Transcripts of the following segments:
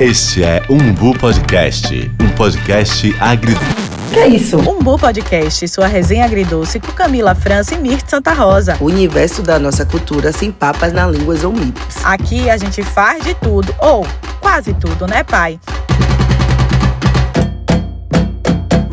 Este é Umbu Podcast, um podcast agri... Que é isso? Umbu Podcast, sua resenha agridoce com Camila França e Mirth Santa Rosa. O universo da nossa cultura sem papas na línguas ou mitos. Aqui a gente faz de tudo, ou quase tudo, né, pai?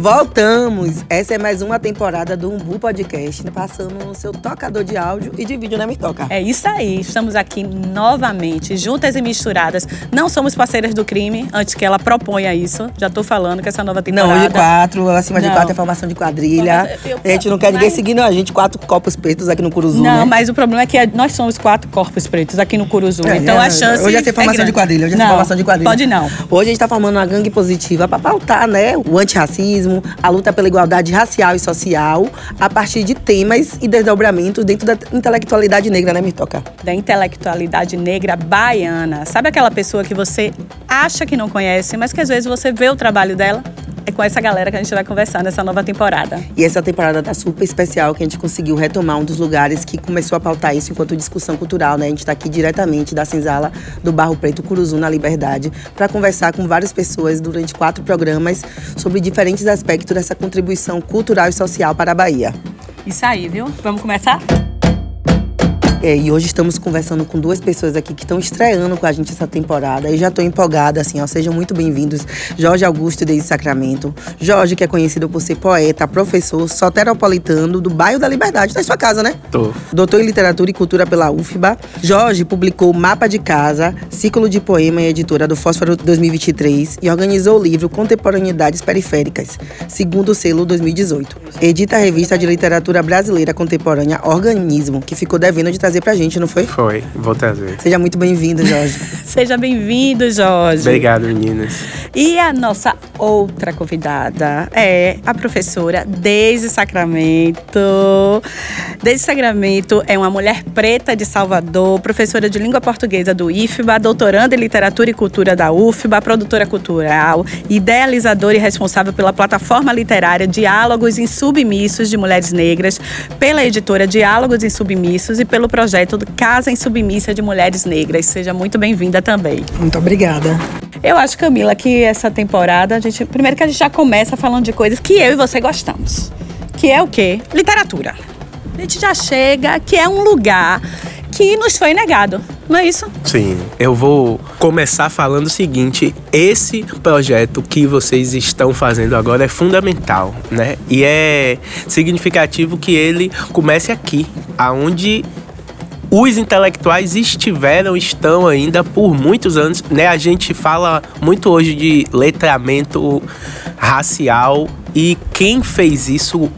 Voltamos! Essa é mais uma temporada do Umbu Podcast, passando no seu tocador de áudio e de vídeo, né, Mirtoca? É isso aí, estamos aqui novamente, juntas e misturadas. Não somos parceiras do crime, antes que ela proponha isso. Já tô falando que essa nova temporada. Não, de quatro, acima não. de quatro é formação de quadrilha. Eu, a gente não quer ninguém seguindo a gente, quatro corpos pretos aqui no Curuzu. Não, né? mas o problema é que nós somos quatro corpos pretos aqui no Curuzu. É, então é, a chance. Hoje é ser formação é de quadrilha, hoje é não, formação de quadrilha. Pode não. Hoje a gente tá formando uma gangue positiva pra pautar, né? O antirracismo a luta pela igualdade racial e social a partir de temas e desdobramentos dentro da intelectualidade negra, né, Mirtoca? Da intelectualidade negra baiana. Sabe aquela pessoa que você acha que não conhece, mas que às vezes você vê o trabalho dela? É com essa galera que a gente vai conversar nessa nova temporada. E essa temporada tá super especial, que a gente conseguiu retomar um dos lugares que começou a pautar isso enquanto discussão cultural, né? A gente está aqui diretamente da senzala do Barro Preto Curuzu, na Liberdade, para conversar com várias pessoas durante quatro programas sobre diferentes aspectos dessa contribuição cultural e social para a Bahia. Isso aí, viu? Vamos começar? É, e hoje estamos conversando com duas pessoas aqui que estão estreando com a gente essa temporada. E já estou empolgada, assim, ó. Sejam muito bem-vindos. Jorge Augusto desde Sacramento. Jorge, que é conhecido por ser poeta, professor, soteropolitano do bairro da Liberdade. Em sua casa, né? Tô. Doutor em Literatura e Cultura pela UFBA. Jorge publicou Mapa de Casa, ciclo de poema e editora do Fósforo 2023 e organizou o livro Contemporaneidades Periféricas, segundo o selo 2018. Edita a revista de literatura brasileira contemporânea Organismo, que ficou devendo de trazer pra gente, não foi? Foi, vou trazer. Seja muito bem-vindo, Jorge. Seja bem-vindo, Jorge. Obrigado, meninas. E a nossa outra convidada é a professora Deise Sacramento. Deise Sacramento é uma mulher preta de Salvador, professora de língua portuguesa do IFBA, doutoranda em literatura e cultura da UFBA, produtora cultural, idealizadora e responsável pela plataforma literária Diálogos Insubmissos de Mulheres Negras, pela editora Diálogos Insubmissos e pelo projeto Casa Insubmissa de Mulheres Negras. Seja muito bem-vinda também. Muito obrigada. Eu acho, Camila, que essa temporada, a gente, primeiro que a gente já começa falando de coisas que eu e você gostamos. Que é o quê? Literatura. A gente já chega, que é um lugar que nos foi negado, não é isso? Sim. Eu vou começar falando o seguinte: esse projeto que vocês estão fazendo agora é fundamental, né? E é significativo que ele comece aqui, aonde os intelectuais estiveram, estão ainda por muitos anos, né? A gente fala muito hoje de letramento racial e quem fez isso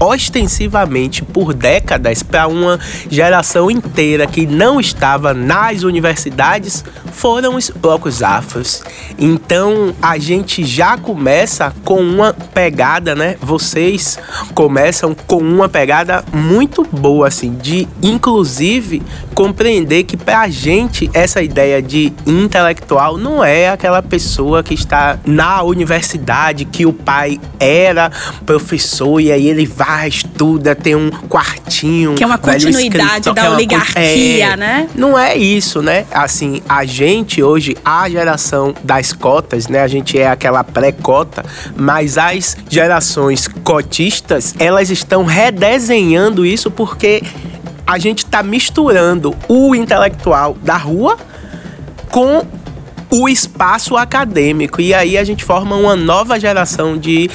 ostensivamente por décadas para uma geração inteira que não estava nas universidades foram os blocos afros. Então a gente já começa com uma pegada, né? Vocês começam com uma pegada muito boa, assim, de inclusive compreender que pra gente essa ideia de intelectual não é aquela pessoa que está na universidade, que o pai era professor e aí ele vai, estuda, tem um quartinho. Que é uma continuidade da é oligarquia, é, né? Não é isso, né? Assim, a gente hoje, a geração das cotas, né? A gente é aquela pré-cota, mas as gerações cotistas, elas estão redesenhando isso porque a gente está misturando o intelectual da rua com o espaço acadêmico. E aí a gente forma uma nova geração de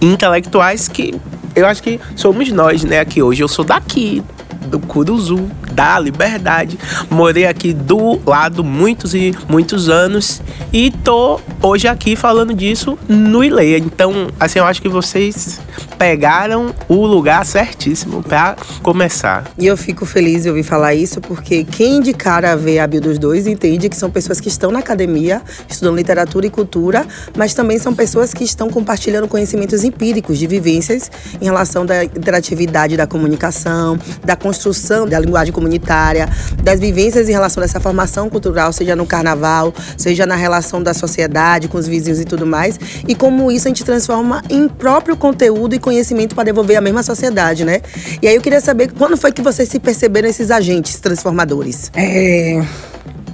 intelectuais que eu acho que somos nós, né? Aqui hoje eu sou daqui, do Curuzu, da Liberdade. Morei aqui do lado muitos e muitos anos e tô hoje aqui falando disso no Ileia. Então, assim, eu acho que vocês pegaram o lugar certíssimo para começar. E eu fico feliz de ouvir falar isso, porque quem de cara vê a bio dos dois entende que são pessoas que estão na academia, estudando literatura e cultura, mas também são pessoas que estão compartilhando conhecimentos empíricos de vivências em relação da interatividade da comunicação, da construção da linguagem comunitária, das vivências em relação dessa formação cultural, seja no carnaval, seja na relação da sociedade com os vizinhos e tudo mais, e como isso a gente transforma em próprio conteúdo e conhecimento para devolver à mesma sociedade, né? E aí eu queria saber quando foi que vocês se perceberam esses agentes transformadores? É,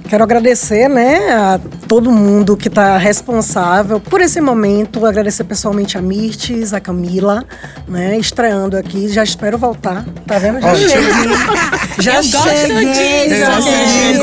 quero agradecer, né, a todo mundo que está responsável por esse momento. Agradecer pessoalmente a Mirtes, a Camila, né, estreando aqui. Já espero voltar, tá vendo? Já cheguei. Já Eu gosto cheguei. disso. já cheguei.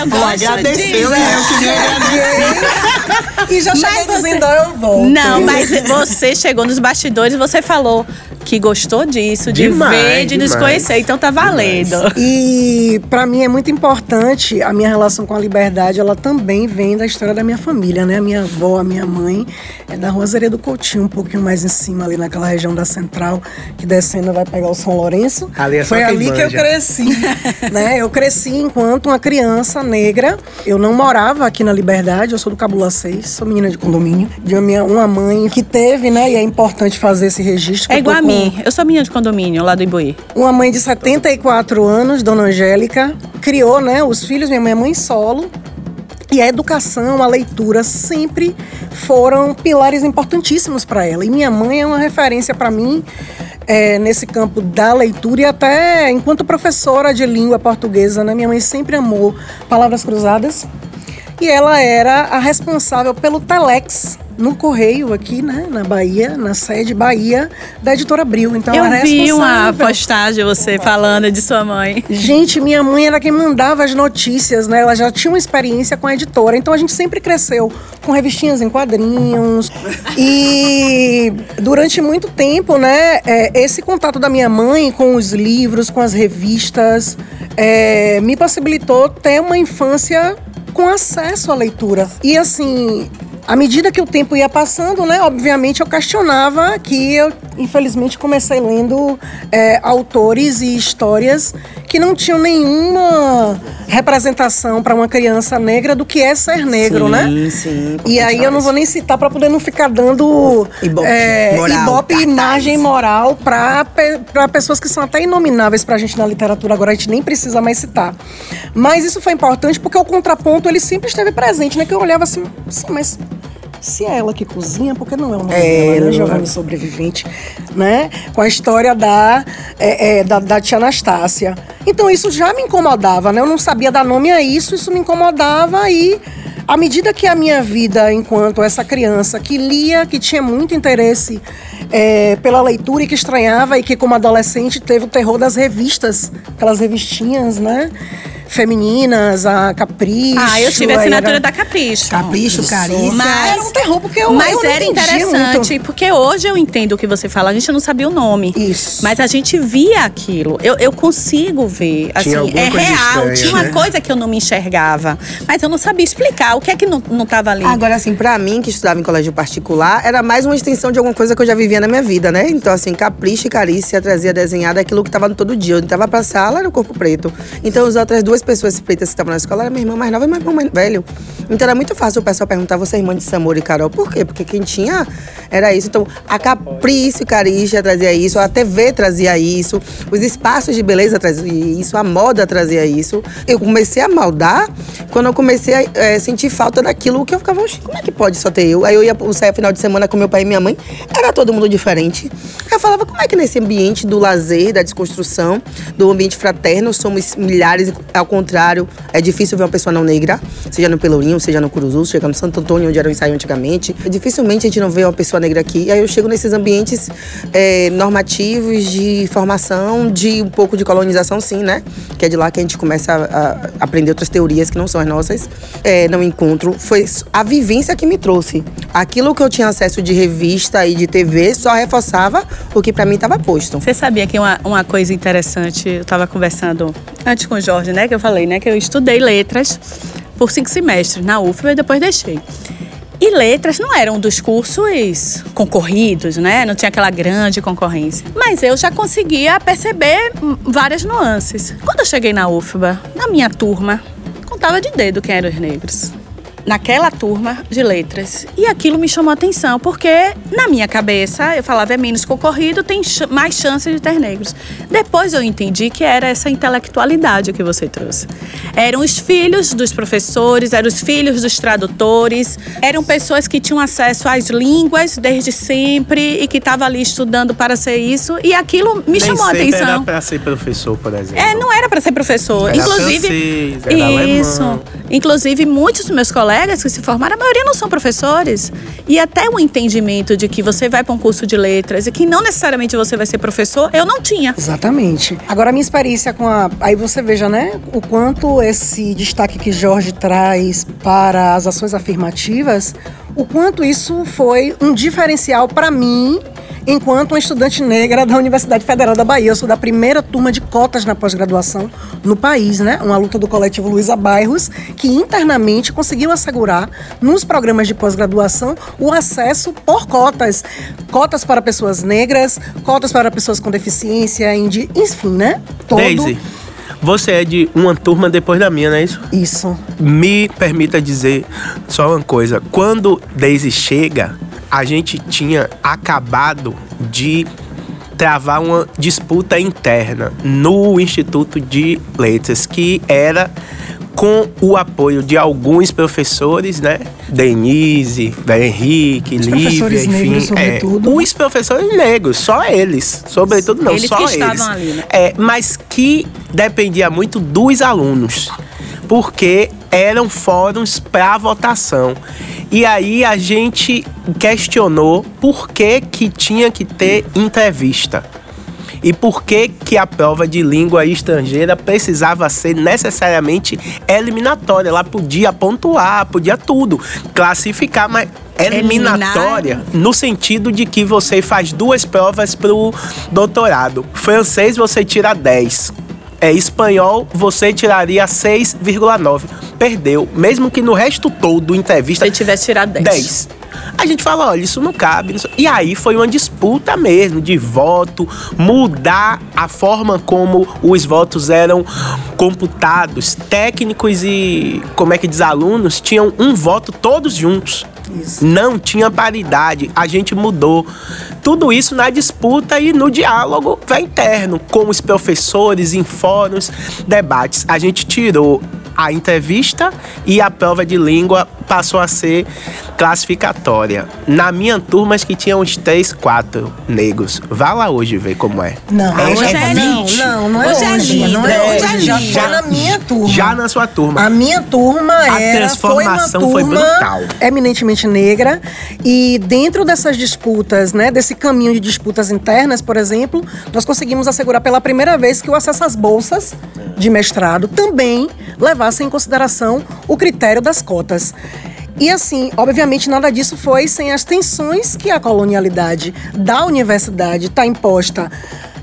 Eu gosto agradeceu, disso. né? Eu queria agradecer. E já cheguei Mas você- dizendo, "Ó, eu volto. Não, mas você chegou nos bastidores e você falou que gostou disso, de Demais, ver, de nos demais. conhecer. Então tá valendo. E para mim é muito importante a minha relação com a liberdade, ela também vem da história da minha família, né? A minha avó, a minha mãe é da Rua Zerê do Coutinho, um pouquinho mais em cima ali naquela região da Central, que descendo vai pegar o São Lourenço. Ali é só Foi ali que eu manja. cresci, né? Eu cresci enquanto uma criança negra. Eu não morava aqui na Liberdade, eu sou do Cabula 6, sou menina de condomínio, de uma, minha, uma mãe que teve, né? E é importante fazer esse registro. É igual a com- mim. Eu sou menina de condomínio lá do Ibuí. uma mãe de 74 anos, Dona Angélica, criou né, os filhos, minha mãe é mãe solo. E a educação, a leitura sempre foram pilares importantíssimos para ela. E minha mãe é uma referência para mim é, nesse campo da leitura e até enquanto professora de língua portuguesa, né, minha mãe sempre amou palavras cruzadas. E ela era a responsável pelo Telex no Correio aqui, né, na Bahia, na sede Bahia da Editora Abril. Então ela Eu era vi uma postagem você falando de sua mãe. Gente, minha mãe era quem mandava as notícias, né? Ela já tinha uma experiência com a editora. Então a gente sempre cresceu com revistinhas em quadrinhos. E durante muito tempo, né? é, esse contato da minha mãe com os livros, com as revistas, é, me possibilitou ter uma infância com acesso à leitura. E assim. À medida que o tempo ia passando, né, obviamente eu questionava que eu, infelizmente, comecei lendo é, autores e histórias que não tinham nenhuma representação para uma criança negra do que é ser negro, sim, né? Sim, E aí eu não vou nem citar para poder não ficar dando Ibope é, moral, ibope cartaz. imagem moral para pessoas que são até inomináveis para a gente na literatura agora a gente nem precisa mais citar. Mas isso foi importante porque o contraponto ele sempre esteve presente, né? Que eu olhava assim, sim, mas se é ela que cozinha, por que não é nome É, dela, né? Giovanni Sobrevivente, né? Com a história da, é, é, da, da tia Anastácia. Então isso já me incomodava, né? Eu não sabia dar nome a isso, isso me incomodava e à medida que a minha vida enquanto essa criança que lia, que tinha muito interesse é, pela leitura e que estranhava e que como adolescente teve o terror das revistas, aquelas revistinhas, né? Femininas, a Capricho. Ah, eu tive a assinatura era- da Capricho. Capricho, carícia. Mas- Era um terror, porque eu Mas eu era interessante, muito. porque hoje eu entendo o que você fala. A gente não sabia o nome. Isso. Mas a gente via aquilo. Eu, eu consigo ver. Assim, alguma é coisa real. estranha, Tinha uma né? coisa que eu não me enxergava. Mas eu não sabia explicar o que é que não, não tava ali. Agora, assim, pra mim, que estudava em colégio particular, era mais uma extensão de alguma coisa que eu já vivia na minha vida, né? Então, assim, capricho e carícia trazia desenhada aquilo que tava no todo dia. Eu entrava pra sala, era o corpo preto. Então, as outras duas pessoas pretas que estavam na escola eram minha irmã mais nova e meu irmão mais velho. Então, era muito fácil o pessoal perguntar, você é irmã de Samora e Carol? Por quê? Porque quem tinha era isso. Então, a capricho carícia trazia isso, a TV trazia isso, os espaços de beleza traziam isso, a moda trazia isso. Eu comecei a maldar quando eu comecei a eh, sentir falta daquilo que eu ficava, "Oxe, como é que pode só ter eu? Aí eu ia sair final de semana com meu pai e minha mãe, era todo mundo diferente. Eu falava, como é que nesse ambiente do lazer, da desconstrução, do ambiente fraterno, somos milhares, ao contrário, é difícil ver uma pessoa não negra, seja no Pelourinho, seja no Curuzu, seja no Santo Antônio, onde era o ensaio antigamente. Dificilmente a gente não vê uma pessoa negra aqui. E aí eu chego nesses ambientes eh, normativos de formação, de um pouco de colonização, sim, né? Que é de lá que a gente começa a, a aprender outras teorias que não são as nossas. Eh, não encontro. Foi a vivência que me trouxe. Aquilo que eu tinha acesso de revista e de TV só reforçava o que pra mim estava posto. Você sabia que uma, uma coisa interessante, eu estava conversando antes com o Jorge, né? Que eu falei, né? Que eu estudei letras por cinco semestres na UFBA e depois deixei. E letras não eram dos cursos concorridos, né? Não tinha aquela grande concorrência. Mas eu já conseguia perceber várias nuances. Quando eu cheguei na UFBA, na minha turma, contava de dedo quem eram os negros. Naquela turma de letras. E aquilo me chamou a atenção, porque na minha cabeça eu falava é menos concorrido, tem ch mais chance de ter negros. Depois eu entendi que era essa intelectualidade que você trouxe. Eram os filhos dos professores, eram os filhos dos tradutores, eram pessoas que tinham acesso às línguas desde sempre e que estavam ali estudando para ser isso. E aquilo me Nem chamou a atenção. Era para ser professor, por exemplo. É, não era para ser professor. Era Inclusive, francês, era isso. alemão. Inclusive, muitos dos meus colegas que se formaram, a maioria não são professores. E até o entendimento de que você vai para um curso de letras e que não necessariamente você vai ser professor, eu não tinha. Exatamente. Agora, a minha experiência com a. Aí você veja, né? O quanto esse destaque que Jorge traz para as ações afirmativas, o quanto isso foi um diferencial para mim. Enquanto uma estudante negra da Universidade Federal da Bahia, eu sou da primeira turma de cotas na pós-graduação no país, né? Uma luta do coletivo Luísa Bairros, que internamente conseguiu assegurar nos programas de pós-graduação o acesso por cotas. Cotas para pessoas negras, cotas para pessoas com deficiência, enfim, né? Todo Daisy, você é de uma turma depois da minha, não é isso? isso. Me permita dizer só uma coisa. Quando Daisy chega, a gente tinha acabado de travar uma disputa interna no Instituto de Letras, que era com o apoio de alguns professores, né? Denise, da Henrique, Os Lívia, professores enfim. negros, é, os professores negros, só eles. Sobretudo não, Eles só que eles. estavam ali, né? É, mas que dependia muito dos alunos, porque eram fóruns para votação. E aí a gente questionou por que, que tinha que ter entrevista. E por que, que a prova de língua estrangeira precisava ser necessariamente eliminatória? Ela podia pontuar, podia tudo, classificar, mas eliminatória no sentido de que você faz duas provas pro doutorado. Francês você tira 10. É, espanhol você tiraria 6,9. Perdeu, mesmo que no resto todo entrevista Se tivesse tirado 10. 10. A gente fala, olha, isso não cabe. E aí foi uma disputa mesmo de voto, mudar a forma como os votos eram computados. Técnicos e, como é que diz, alunos tinham um voto todos juntos. Não tinha paridade, a gente mudou. Tudo isso na disputa e no diálogo interno com os professores, em fóruns, debates. A gente tirou a entrevista e a prova de língua passou a ser classificatória. Na minha turma, acho que tinha uns 3, 4 negros. Vá lá hoje ver como é. Não, Ah, hoje é não, elite. não, não é Hoje é hoje. elite. não é Hoje hoje. é Já foi na minha turma. Já na sua turma. A minha turma A era, transformação foi, foi uma turma brutal. eminentemente negra e dentro dessas disputas, né, desse caminho de disputas internas, por exemplo, nós conseguimos assegurar pela primeira vez que o acesso às bolsas de mestrado também levasse em consideração o critério das cotas. E assim, obviamente, nada disso foi sem as tensões que a colonialidade da universidade está imposta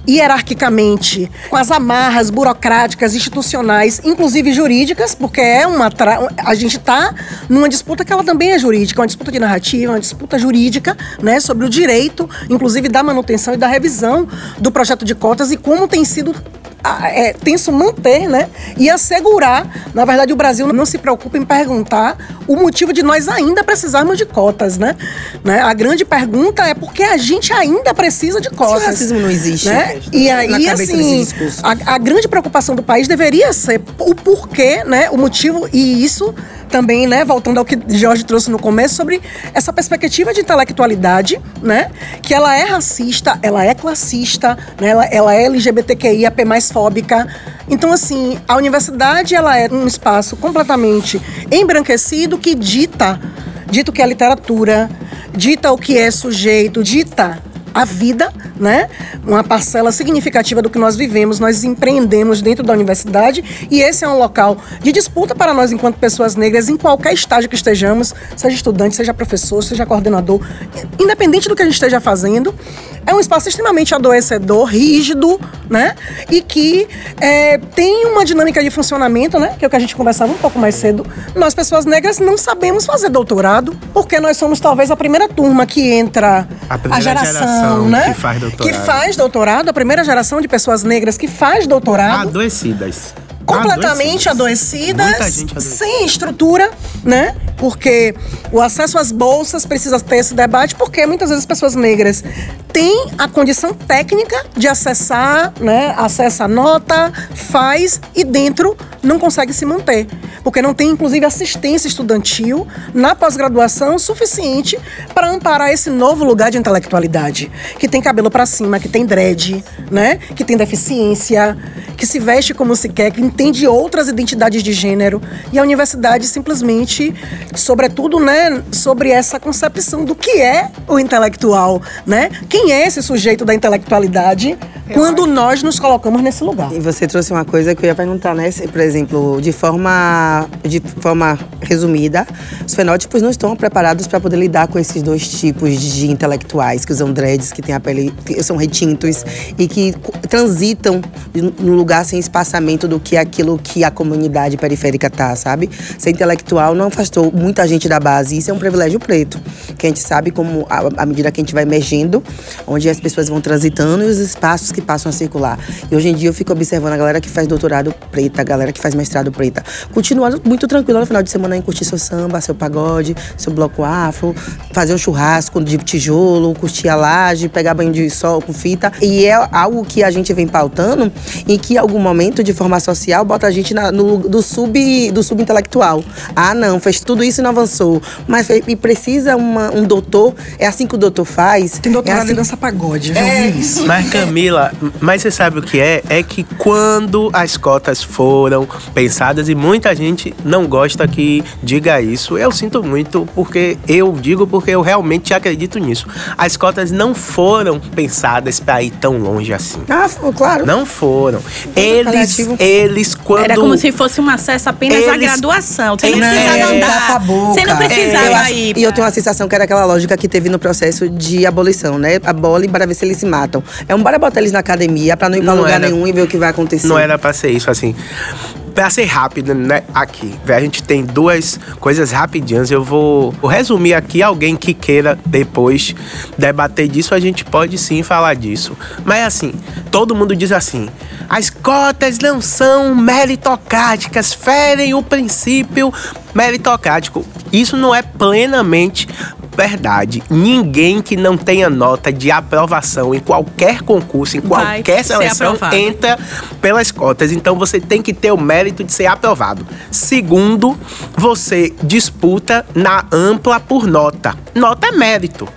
hierarquicamente, com as amarras burocráticas, institucionais, inclusive jurídicas, porque é uma tra- a gente está numa disputa que ela também é jurídica, uma disputa de narrativa, uma disputa jurídica, né, sobre o direito, inclusive da manutenção e da revisão do projeto de cotas e como tem sido é, tenso manter, né? E assegurar. Na verdade, o Brasil não se preocupa em perguntar o motivo de nós ainda precisarmos de cotas, né? né? A grande pergunta é por que a gente ainda precisa de cotas. o racismo não existe Né? E aí, assim, a, a grande preocupação do país deveria ser o porquê, né? O motivo, e isso também, né, voltando ao que Jorge trouxe no começo, sobre essa perspectiva de intelectualidade, né? Que ela é racista, ela é classista, né, ela, ela é LGBTQIAP mais fóbica. Então, assim, a universidade ela é um espaço completamente embranquecido que dita, dita o que é literatura, dita o que é sujeito, dita a vida, né? Uma parcela significativa do que nós vivemos, nós empreendemos dentro da universidade e esse é um local de disputa para nós enquanto pessoas negras em qualquer estágio que estejamos, seja estudante, seja professor, seja coordenador, independente do que a gente esteja fazendo. É um espaço extremamente adoecedor, rígido, né? E que é, tem uma dinâmica de funcionamento, né? Que é o que a gente conversava um pouco mais cedo. Nós, pessoas negras, não sabemos fazer doutorado, porque nós somos talvez a primeira turma que entra A primeira geração né? que faz doutorado. Que faz doutorado, a primeira geração de pessoas negras que faz doutorado. Adoecidas. completamente adoecidas, Muita gente adoecida. sem estrutura, né? Porque o acesso às bolsas precisa ter esse debate, porque muitas vezes as pessoas negras têm a condição técnica de acessar, né? Acessa a nota, faz e dentro não consegue se manter. Porque não tem, inclusive, assistência estudantil na pós-graduação suficiente para amparar esse novo lugar de intelectualidade. Que tem cabelo para cima, que tem dread, né? Que tem deficiência, que se veste como se quer, que entende outras identidades de gênero. E a universidade simplesmente, sobretudo, né, sobre essa concepção do que é o intelectual, né? Quem é esse sujeito da intelectualidade quando nós nos colocamos nesse lugar? E você trouxe uma coisa que eu ia perguntar, né? Por exemplo, de forma, de forma resumida, os fenótipos não estão preparados para poder lidar com esses dois tipos de intelectuais que usam dreads, que têm a pele, que são retintos e que transitam no lugar sem espaçamento do que aquilo que a comunidade periférica tá, sabe? Ser intelectual não afastou muita gente da base. Isso é um privilégio preto, que a gente sabe como à à medida que a gente vai emergendo, onde as pessoas vão transitando e os espaços que passam a circular. E hoje em dia eu fico observando a galera que faz doutorado preta, a galera que faz mestrado preta, continuando muito tranquilo no final de semana em curtir seu samba, seu pagode, seu bloco afro, fazer um churrasco de tijolo, curtir a laje, pegar banho de sol com fita. E é algo que a gente vem pautando em que em algum momento de forma social bota a gente na- no, do sub do subintelectual. Ah, não, fez tudo isso e não avançou. Mas e precisa uma- um doutor, é assim que o doutor faz. Tem doutorado é assim, dança pagode, já É. ouvi isso. Mas Camila, mas você sabe o que é? É que quando as cotas foram pensadas, e muita gente não gosta que diga isso, eu sinto muito, porque eu digo porque eu realmente acredito nisso. As cotas não foram pensadas para ir tão longe assim. Ah, claro. Não foram. Eles, paliativo. eles quando Era como se fosse um acesso apenas à Eles- graduação. Você não Não, precisava é, andar. a. Você não É, precisava acho- ir. E eu tenho uma sensação que era aquela lógica que teve no processo de abolição, né? Abole para ver se eles se matam. É um bora botar eles na academia pra não ir pra Não lugar era- nenhum e ver o que vai acontecer. Não era pra ser isso, assim. Pra ser rápido, né? Aqui. A gente tem duas coisas rapidinhas. Eu vou, vou resumir aqui. Alguém que queira depois debater disso, a gente pode sim falar disso. Mas assim, todo mundo diz assim: as cotas não são meritocráticas, ferem o princípio meritocrático. Isso não é plenamente verdade. Ninguém que não tenha nota de aprovação em qualquer concurso, em Vai qualquer ser seleção, entra pelas cotas. Então você tem que ter o mérito de ser aprovado. Segundo, você disputa na ampla por nota. Nota é mérito.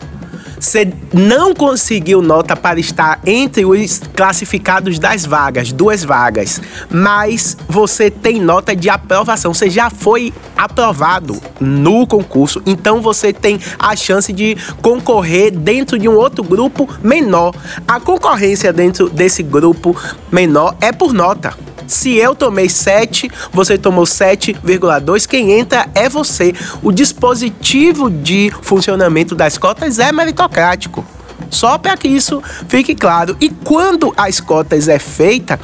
Você não conseguiu nota para estar entre os classificados das vagas, duas vagas, mas você tem nota de aprovação. Você já foi aprovado no concurso, então você tem a chance de concorrer dentro de um outro grupo menor. A concorrência dentro desse grupo menor é por nota. Se eu tomei 7, você tomou 7,2, quem entra é você. O dispositivo de funcionamento das cotas é meritocrático. Só para que isso fique claro. E quando as cotas é feita,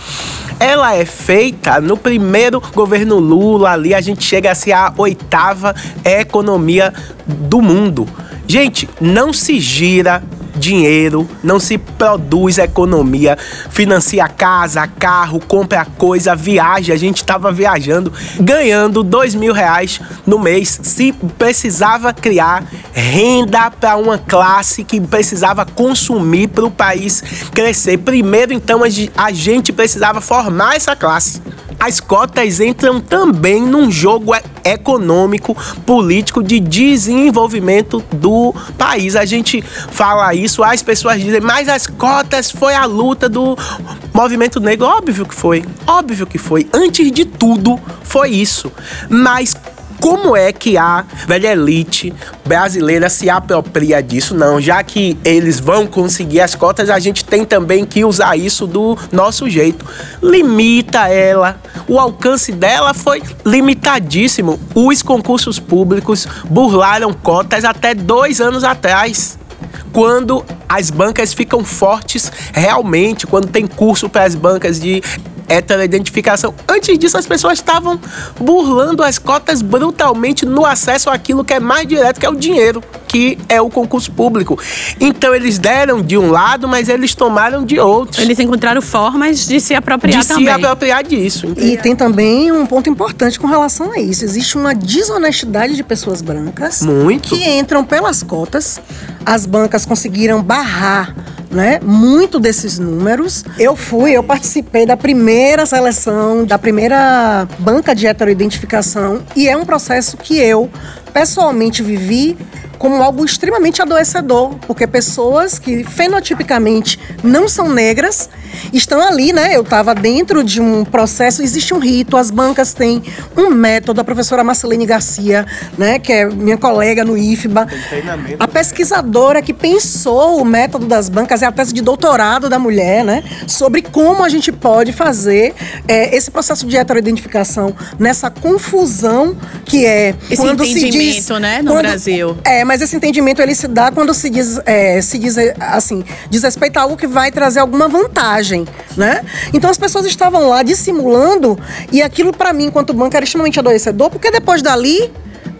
ela é feita no primeiro governo Lula ali, a gente chega a ser a oitava economia do mundo. Gente, não se gira dinheiro, não se produz economia, financia casa, carro, compra coisa, viaja. A gente estava viajando, ganhando dois mil reais no mês. Se precisava criar renda para uma classe que precisava consumir para o país crescer. Primeiro, então, a ge- a gente precisava formar essa classe. As cotas entram também num jogo econômico, político de desenvolvimento do país. A gente fala isso, as pessoas dizem, mas as cotas foi a luta do movimento negro. Óbvio que foi, óbvio que foi. Antes de tudo, foi isso. Mas como é que a velha elite brasileira se apropria disso? Não, já que eles vão conseguir as cotas, a gente tem também que usar isso do nosso jeito. Limita ela. O alcance dela foi limitadíssimo. Os concursos públicos burlaram cotas até dois anos atrás quando as bancas ficam fortes realmente, quando tem curso para as bancas de heteroidentificação. Antes disso, as pessoas estavam burlando as cotas brutalmente no acesso àquilo que é mais direto, que é o dinheiro, que é o concurso público. Então eles deram de um lado, mas eles tomaram de outro. Eles encontraram formas de se apropriar de também. se apropriar disso. E tem também um ponto importante com relação a isso. Existe uma desonestidade de pessoas brancas Muito. que entram pelas cotas. As bancas conseguiram barrar né, muito desses números. Eu fui, eu participei da primeira seleção, da primeira banca de heteroidentificação e é um processo que eu pessoalmente vivi como algo extremamente adoecedor, porque pessoas que fenotipicamente não são negras estão ali, né? Eu estava dentro de um processo, existe um rito, as bancas têm um método, a professora Marcelene Garcia, né, que é minha colega no IFBA, a pesquisadora que pensou o método das bancas é a tese de doutorado da mulher, né, sobre como a gente pode fazer é, esse processo de heteroidentificação nessa confusão que é Esse quando se diz entendimento, né, no quando- Brasil. é, mas esse entendimento ele se dá quando se diz, é, se diz assim, diz respeito a algo que vai trazer alguma vantagem, né? Então as pessoas estavam lá dissimulando e aquilo para mim, enquanto banco, era extremamente adoecedor, porque depois dali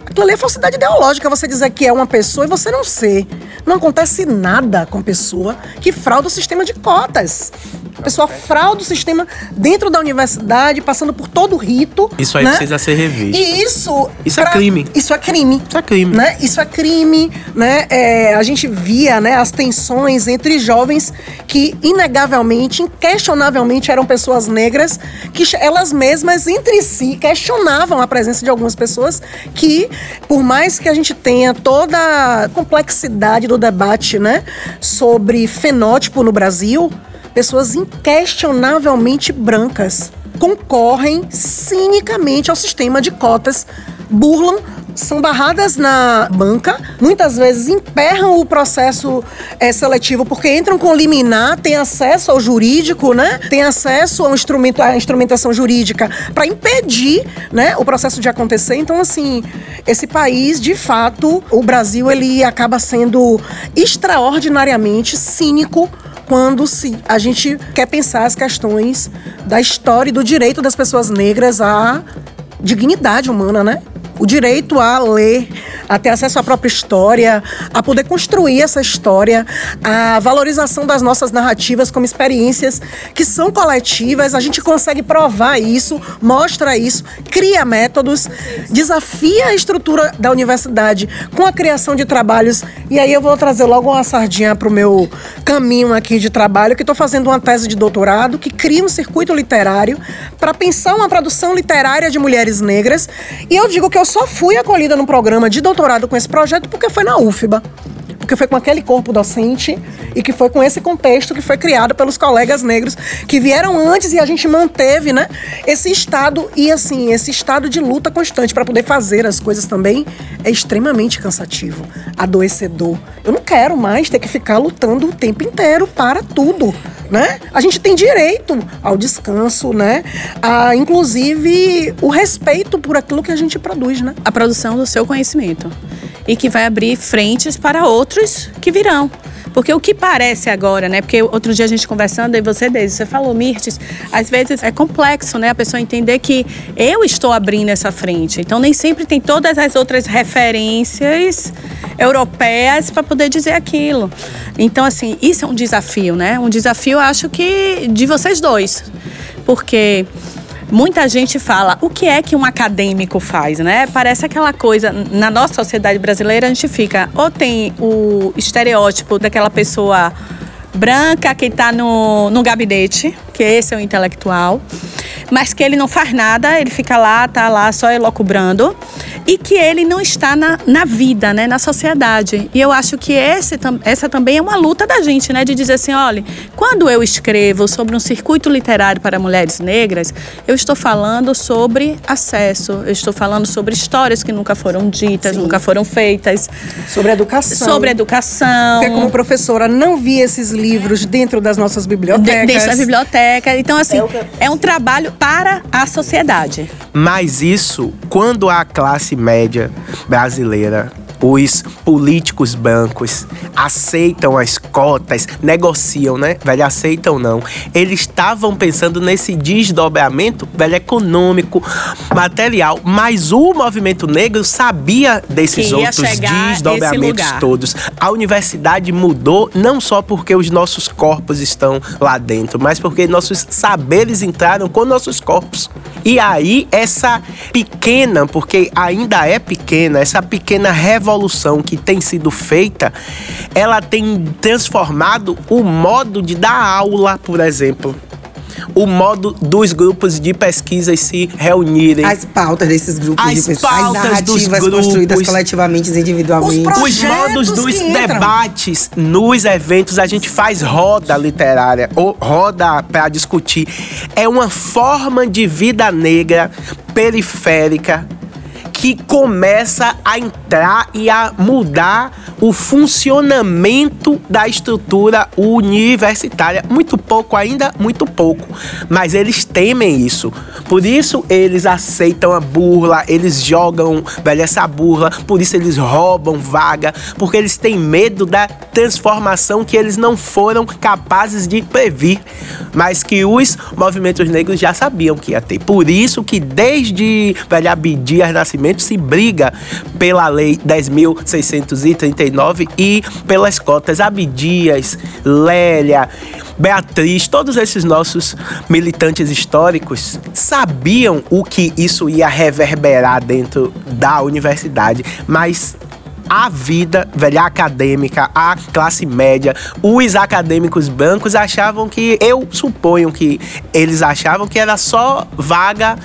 Aquilo ali é falsidade ideológica, você dizer que é uma pessoa e você não ser. Não acontece nada com pessoa que frauda o sistema de cotas. A pessoa frauda o sistema dentro da universidade, passando por todo o rito. Isso aí né? precisa ser revisto. E isso. Isso é crime. Isso é crime. Isso é crime. Né? Isso é crime, né? É, a gente via né, as tensões entre jovens que, inegavelmente, inquestionavelmente, eram pessoas negras, que elas mesmas, entre si, questionavam a presença de algumas pessoas que, por mais que a gente tenha toda a complexidade do debate né, sobre fenótipo no Brasil, pessoas inquestionavelmente brancas concorrem cinicamente ao sistema de cotas, burlam, são barradas na banca, muitas vezes emperram o processo eh, seletivo porque entram com liminar, têm acesso ao jurídico, né? Tem acesso ao instrumento, à instrumentação jurídica para impedir, né, o processo de acontecer. Então, assim, esse país, de fato, o Brasil, ele acaba sendo extraordinariamente cínico quando se, a gente quer pensar as questões da história e do direito das pessoas negras à dignidade humana, né? O direito a ler, a ter acesso à própria história, a poder construir essa história, a valorização das nossas narrativas como experiências que são coletivas. A gente consegue provar isso, mostra isso, cria métodos, desafia a estrutura da universidade com a criação de trabalhos. E aí eu vou trazer logo uma sardinha para o meu caminho aqui de trabalho, que estou fazendo uma tese de doutorado que cria um circuito literário para pensar uma produção literária de mulheres negras. E eu digo que eu só fui acolhida no programa de doutorado com esse projeto porque foi na UFBA. Porque foi com aquele corpo docente e que foi com esse contexto que foi criado pelos colegas negros que vieram antes e a gente manteve, né? Esse estado e assim, esse estado de luta constante para poder fazer as coisas também é extremamente cansativo, adoecedor. Eu não quero mais ter que ficar lutando o tempo inteiro para tudo, né? A gente tem direito ao descanso, né? A inclusive o respeito por aquilo que a gente produz, né? a produção do seu conhecimento e que vai abrir frentes para outros que virão. Porque o que parece agora, né? Porque outro dia a gente conversando, e você, Deise, você falou, Mirtes, às vezes é complexo, né? A pessoa entender que eu estou abrindo essa frente. Então nem sempre tem todas as outras referências europeias para poder dizer aquilo. Então, assim, isso é um desafio, né? Um desafio, eu acho que de vocês dois. Porque Muita gente fala o que é que um acadêmico faz, né? Parece aquela coisa, na nossa sociedade brasileira, a gente fica, ou tem o estereótipo daquela pessoa branca que está no, no gabinete, que esse é o intelectual, mas que ele não faz nada, ele fica lá, tá lá só elocubrando, e que ele não está na, na vida, né, na sociedade. E eu acho que esse, essa também é uma luta da gente, né, de dizer assim, olha, quando eu escrevo sobre um circuito literário para mulheres negras, eu estou falando sobre acesso, eu estou falando sobre histórias que nunca foram ditas, nunca foram feitas, Sobre educação. sobre educação. Porque como professora não vi esses livros dentro das nossas bibliotecas. Dentro da biblioteca. Então, assim, É é um trabalho para a sociedade. Mas isso, quando a classe média brasileira, os políticos bancos aceitam as cotas, negociam, né? Velho, aceitam não. Eles estavam pensando nesse desdobramento, velho, econômico, material, mas o movimento negro sabia desses outros desdobramentos todos. A universidade mudou não só porque os nossos corpos estão lá dentro, mas porque nossos saberes entraram com nossos corpos. E aí, essa pequena, porque ainda é pequena, essa pequena revolução que tem sido feita, ela tem transformado o modo de dar aula, por exemplo o modo dos grupos de pesquisa se reunirem. As pautas desses grupos as de pesquisa. As narrativas dos grupos, construídas coletivamente e individualmente. Os Os modos dos debates nos eventos, a gente faz roda literária, ou roda para discutir. É uma forma de vida negra periférica que começa a entrar e a mudar o funcionamento da estrutura universitária. Muito pouco ainda, muito pouco. Mas eles temem isso. Por isso eles aceitam a burla, eles jogam, velho, essa burla. Por isso eles roubam vaga, porque eles têm medo da transformação que eles não foram capazes de prever, mas que os movimentos negros já sabiam que ia ter. Por isso que desde velho Abdias Nascimento se briga pela lei 10.639 e pelas cotas. Abdias, Lélia, Beatriz, todos esses nossos militantes históricos sabiam o que isso ia reverberar dentro da universidade, mas a vida, velha acadêmica, a classe média, os acadêmicos brancos achavam que, eu suponho que eles achavam que era só vaga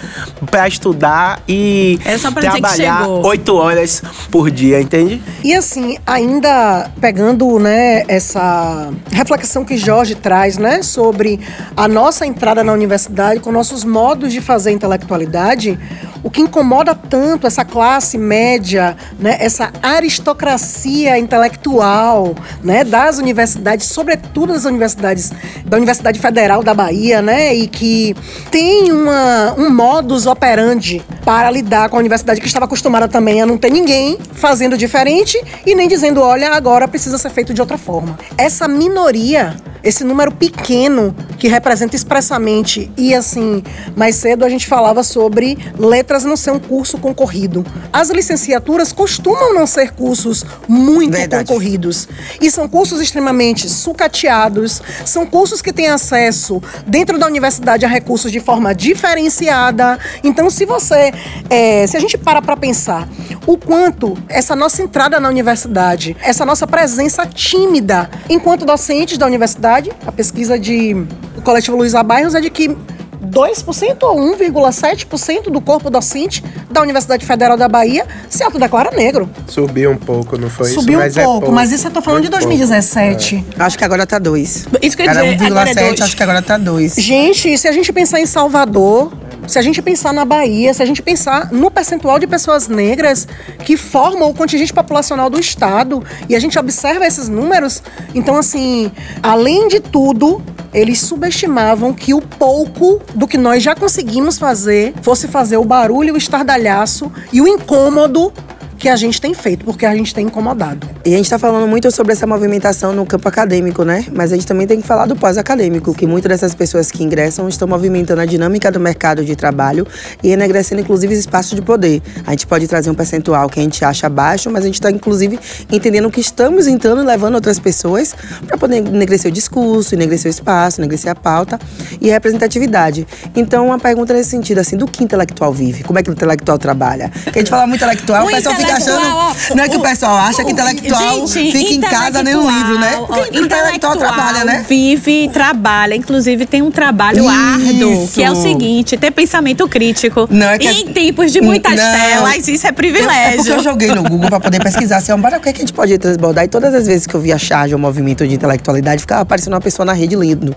para estudar e trabalhar oito horas por dia, entende? E assim, ainda pegando, né, essa reflexão que Jorge traz, né, sobre a nossa entrada na universidade com nossos modos de fazer intelectualidade, o que incomoda tanto essa classe média, né, essa aristocracia intelectual, né, das universidades, sobretudo das universidades, da Universidade Federal da Bahia, né, e que tem uma, um modus operandi para lidar com a universidade que estava acostumada também a não ter ninguém fazendo diferente e nem dizendo, olha, agora precisa ser feito de outra forma. Essa minoria esse número pequeno que representa expressamente e assim mais cedo a gente falava sobre letras não ser um curso concorrido. As licenciaturas costumam não ser cursos muito Verdade. concorridos. E são cursos extremamente sucateados são cursos que têm acesso dentro da universidade a recursos de forma diferenciada. Então se você é, se a gente para para pensar o quanto essa nossa entrada na universidade essa nossa presença tímida enquanto docentes da universidade a pesquisa de do coletivo Luiz Abairros é de que 2% ou 1,7% do corpo docente da Universidade Federal da Bahia se autodeclara negro. Subiu um pouco, não foi Subiu um pouco, mas isso eu tô falando de 2017. Acho que agora tá dois. Isso que eu ia Era dizer, é 1,7, dois. acho que agora tá dois. Gente, se a gente pensar em Salvador, se a gente pensar na Bahia, se a gente pensar no percentual de pessoas negras que formam o contingente populacional do Estado, e a gente observa esses números, então, assim, além de tudo, eles subestimavam que o pouco do que nós já conseguimos fazer fosse fazer o barulho, o estardalhaço e o incômodo que a gente tem feito, porque a gente tem incomodado. E a gente está falando muito sobre essa movimentação no campo acadêmico, né? Mas a gente também tem que falar do pós-acadêmico, que muitas dessas pessoas que ingressam estão movimentando a dinâmica do mercado de trabalho e enegrecendo, inclusive, espaços de poder. A gente pode trazer um percentual que a gente acha baixo, mas a gente está, inclusive, entendendo que estamos entrando e levando outras pessoas para poder enegrecer o discurso, enegrecer o espaço, enegrecer a pauta e a representatividade. Então, uma pergunta nesse sentido, assim, do que intelectual vive? Como é que o intelectual trabalha? Porque a gente fala muito intelectual, o, O pessoal fica intelectual, achando. Não é que o pessoal acha que intelectual Gente, fica em casa nem no livro, né? intelectual, Porque ó, intelectual trabalha, né? Vive e trabalha. Inclusive, tem um trabalho árduo, Isso. que é o seguinte: ter pensamento crítico. Não, é que e em tempos de muitas Não. telas, isso é É privilégio. porque eu joguei no Google pra poder pesquisar assim, bora, o que, é que a gente pode transbordar. E todas as vezes que eu via charge ou movimento de intelectualidade, ficava aparecendo uma pessoa na rede lendo.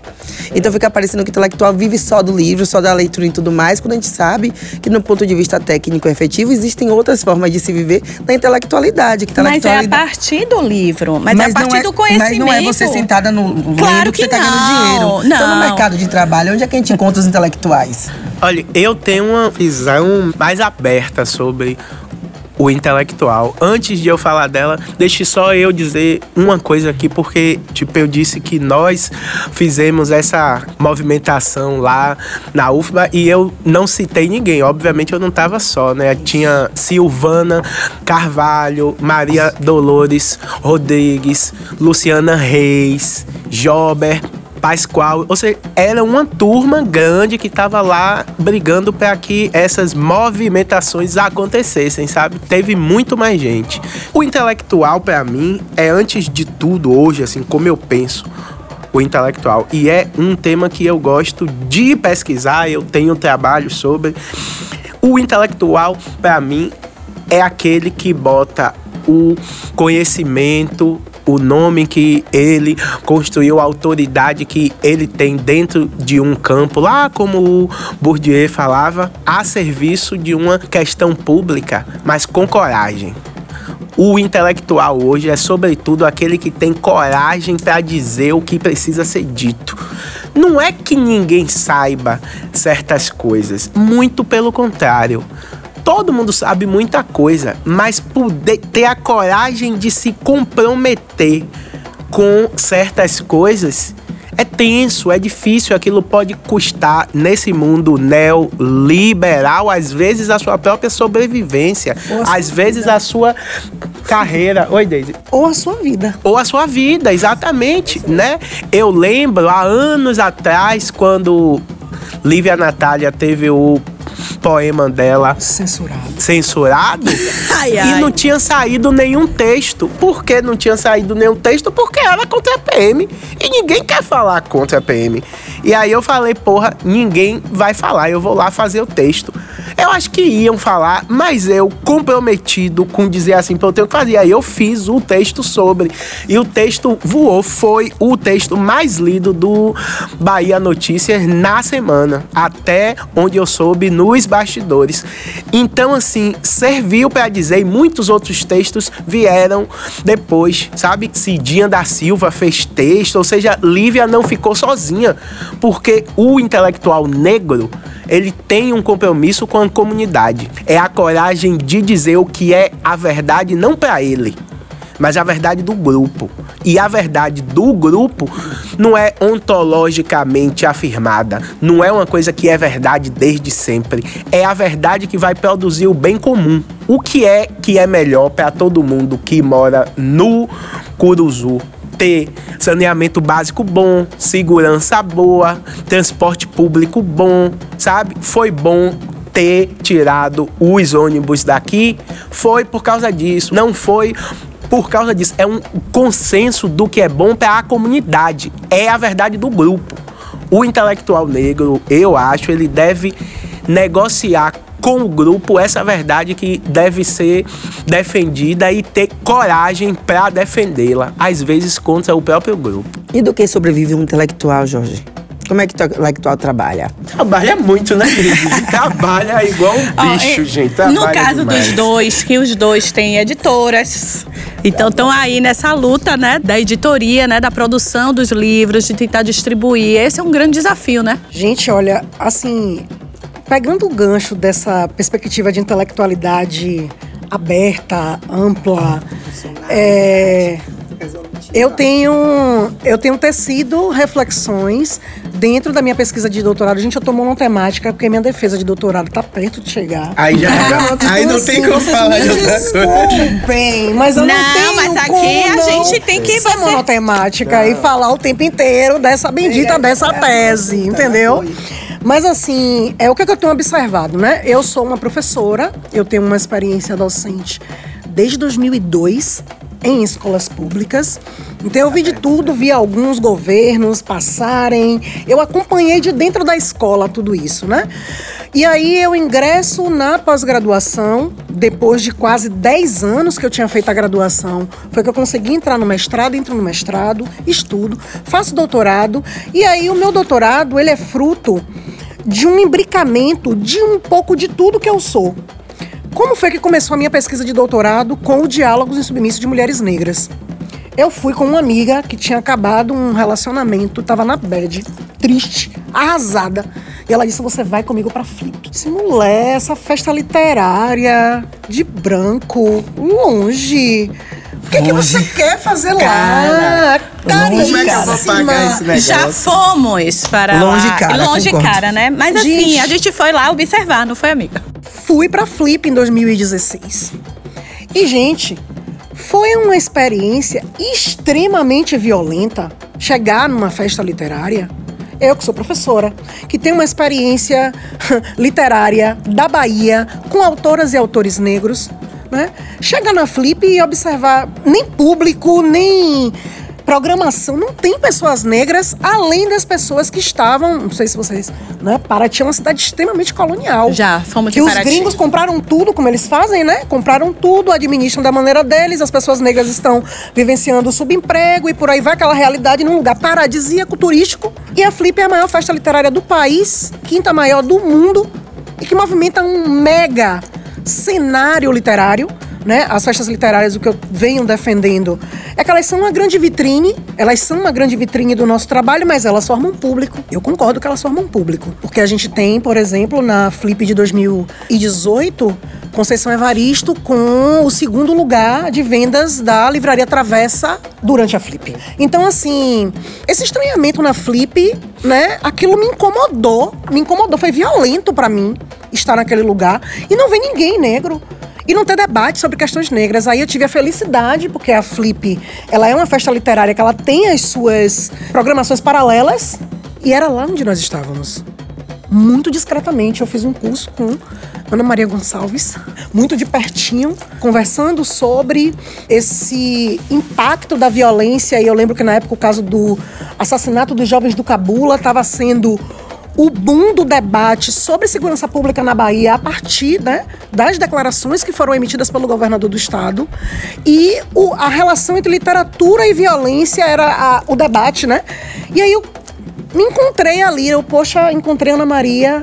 Então fica parecendo que o intelectual vive só do livro, só da leitura e tudo mais, quando a gente sabe que, no ponto de vista técnico e efetivo, existem outras formas de se viver na intelectualidade. Que Mas é a intelectualidade partir do livro, mas, é a partir não é, do conhecimento. Mas não é você sentada no Claro que, você que tá ganhando não, dinheiro. Então, no não. mercado de trabalho, onde é que a gente encontra os intelectuais? Olha, eu tenho uma visão mais aberta sobre o intelectual. Antes de eu falar dela, deixe só eu dizer uma coisa aqui, porque, tipo, eu disse que nós fizemos essa movimentação lá na UFBA e eu não citei ninguém. Obviamente eu não estava só, né? Tinha Silvana Carvalho, Maria Dolores Rodrigues, Luciana Reis, Jober, Pascoal, ou seja, era uma turma grande que estava lá brigando para que essas movimentações acontecessem, sabe? Teve muito mais gente. O intelectual para mim é antes de tudo hoje, assim, como eu penso, o intelectual. E é um tema que eu gosto de pesquisar, eu tenho trabalho sobre. O intelectual, para mim, é aquele que bota o conhecimento, o nome que ele construiu, a autoridade que ele tem dentro de um campo, lá como o Bourdieu falava, a serviço de uma questão pública, mas com coragem. O intelectual hoje é, sobretudo, aquele que tem coragem para dizer o que precisa ser dito. Não é que ninguém saiba certas coisas, muito pelo contrário todo mundo sabe muita coisa, mas poder ter a coragem de se comprometer com certas coisas é tenso, é difícil, aquilo pode custar nesse mundo neoliberal, às vezes a sua própria sobrevivência, às vezes a sua carreira. Oi, Deise. Ou a sua vida. Ou a sua vida, exatamente, né? Eu lembro há anos atrás quando Lívia Natália teve o poema dela censurado. Censurado. Ai, ai. E não tinha saído nenhum texto. Por que não tinha saído nenhum texto? Porque era contra a PM. E ninguém quer falar contra a PM. E aí eu falei, porra, ninguém vai falar, eu vou lá fazer o texto. Eu acho que iam falar, mas eu comprometido com dizer assim, eu tenho que fazer. Aí eu fiz o texto sobre. E o texto voou, foi o texto mais lido do Bahia Notícias na semana. Até onde eu soube nos bastidores. Então, assim, serviu para dizer, e muitos outros textos vieram depois, sabe? Cidinha da Silva fez texto, ou seja, Lívia não ficou sozinha, porque o intelectual negro ele tem um compromisso com a comunidade. É a coragem de dizer o que é a verdade, não para ele, mas a verdade do grupo. E a verdade do grupo não é ontologicamente afirmada, não é uma coisa que é verdade desde sempre. É a verdade que vai produzir o bem comum. O que é que é melhor para todo mundo que mora no Curuzu, ter saneamento básico bom, segurança boa, transporte público bom, sabe? Foi bom ter tirado os ônibus daqui, foi por causa disso, não foi por causa disso. É um consenso do que é bom para a comunidade, é a verdade do grupo. O intelectual negro, eu acho, ele deve negociar com o grupo essa verdade que deve ser defendida e ter coragem para defendê-la, às vezes contra o próprio grupo. E do que sobrevive um intelectual, Jorge? Como é que o intelectual trabalha? Trabalha muito, né, Cris? Trabalha igual um bicho, é, gente. No Trabalha caso demais. dos dois, que os dois têm editoras. Então estão aí nessa luta, né, da editoria, né, da produção dos livros, de tentar distribuir. Esse é um grande desafio, né? Gente, olha, assim, pegando o gancho dessa perspectiva de intelectualidade aberta, ampla, é, eu tenho eu tenho tecido reflexões dentro da minha pesquisa de doutorado. Gente, eu tô monotemática porque minha defesa de doutorado tá perto de chegar. Aí já aí não tem como falar de outra coisa. Desculpem, mas eu não, Não, tenho mas aqui como a não gente tem que ser monotemática e falar o tempo inteiro dessa bendita dessa tese, entendeu? Mas assim, é o que é que eu tenho observado, né? Eu sou uma professora, eu tenho uma experiência docente desde 2002 em escolas públicas. Então eu vi de tudo, vi alguns governos passarem, eu acompanhei de dentro da escola tudo isso, né? E aí eu ingresso na pós-graduação, depois de quase 10 anos que eu tinha feito a graduação, foi que eu consegui entrar no mestrado, entro no mestrado, estudo, faço doutorado, e aí o meu doutorado, ele é fruto de um imbricamento de um pouco de tudo que eu sou. Como foi que começou a minha pesquisa de doutorado com o Diálogos em Submisso de Mulheres Negras? Eu fui com uma amiga que tinha acabado um relacionamento, tava na bad, triste, arrasada. E ela disse: Você vai comigo pra Flip. Disse: Mulher, essa festa literária, de branco, longe. O que, que você quer fazer lá? Cara, longe, Como é que eu vou Caríssima. pagar esse negócio? Já fomos para Longe lá. cara, Longe concordo. cara, né? Mas assim, Gente. a gente foi lá observar, não foi, amiga? Fui pra Flip em 2016. E, gente, foi uma experiência extremamente violenta chegar numa festa literária. Eu, que sou professora, que tenho uma experiência literária da Bahia com autoras e autores negros, né? Chegar na Flip e observar nem público, nem programação, não tem pessoas negras além das pessoas que estavam, não sei se vocês, né? Paraty é uma cidade extremamente colonial. Já, fomos que em os Paraty. gringos compraram tudo, como eles fazem, né? Compraram tudo, administram da maneira deles, as pessoas negras estão vivenciando o subemprego e por aí vai aquela realidade num lugar paradisíaco, turístico. E a Flip é a maior festa literária do país, quinta maior do mundo e que movimenta um mega cenário literário. Né? As festas literárias, o que eu venho defendendo é que elas são uma grande vitrine, elas são uma grande vitrine do nosso trabalho, mas elas formam um público. Eu concordo que elas formam um público. Porque a gente tem, por exemplo, na Flip de 2018, Conceição Evaristo com o segundo lugar de vendas da Livraria Travessa durante a Flip. Então, assim, esse estranhamento na Flip, né, aquilo me incomodou, me incomodou, foi violento pra mim estar naquele lugar e não ver ninguém negro e não ter debate sobre questões negras. Aí eu tive a felicidade, porque a Flip, ela é uma festa literária que ela tem as suas programações paralelas, e era lá onde nós estávamos. Muito discretamente, eu fiz um curso com Ana Maria Gonçalves, muito de pertinho, conversando sobre esse impacto da violência. E eu lembro que na época o caso do assassinato dos jovens do Cabula estava sendo o boom do debate sobre segurança pública na Bahia a partir né, das declarações que foram emitidas pelo governador do estado. E o- a relação entre literatura e violência era a- o debate, né? E aí eu me encontrei ali, eu, poxa, encontrei Ana Maria.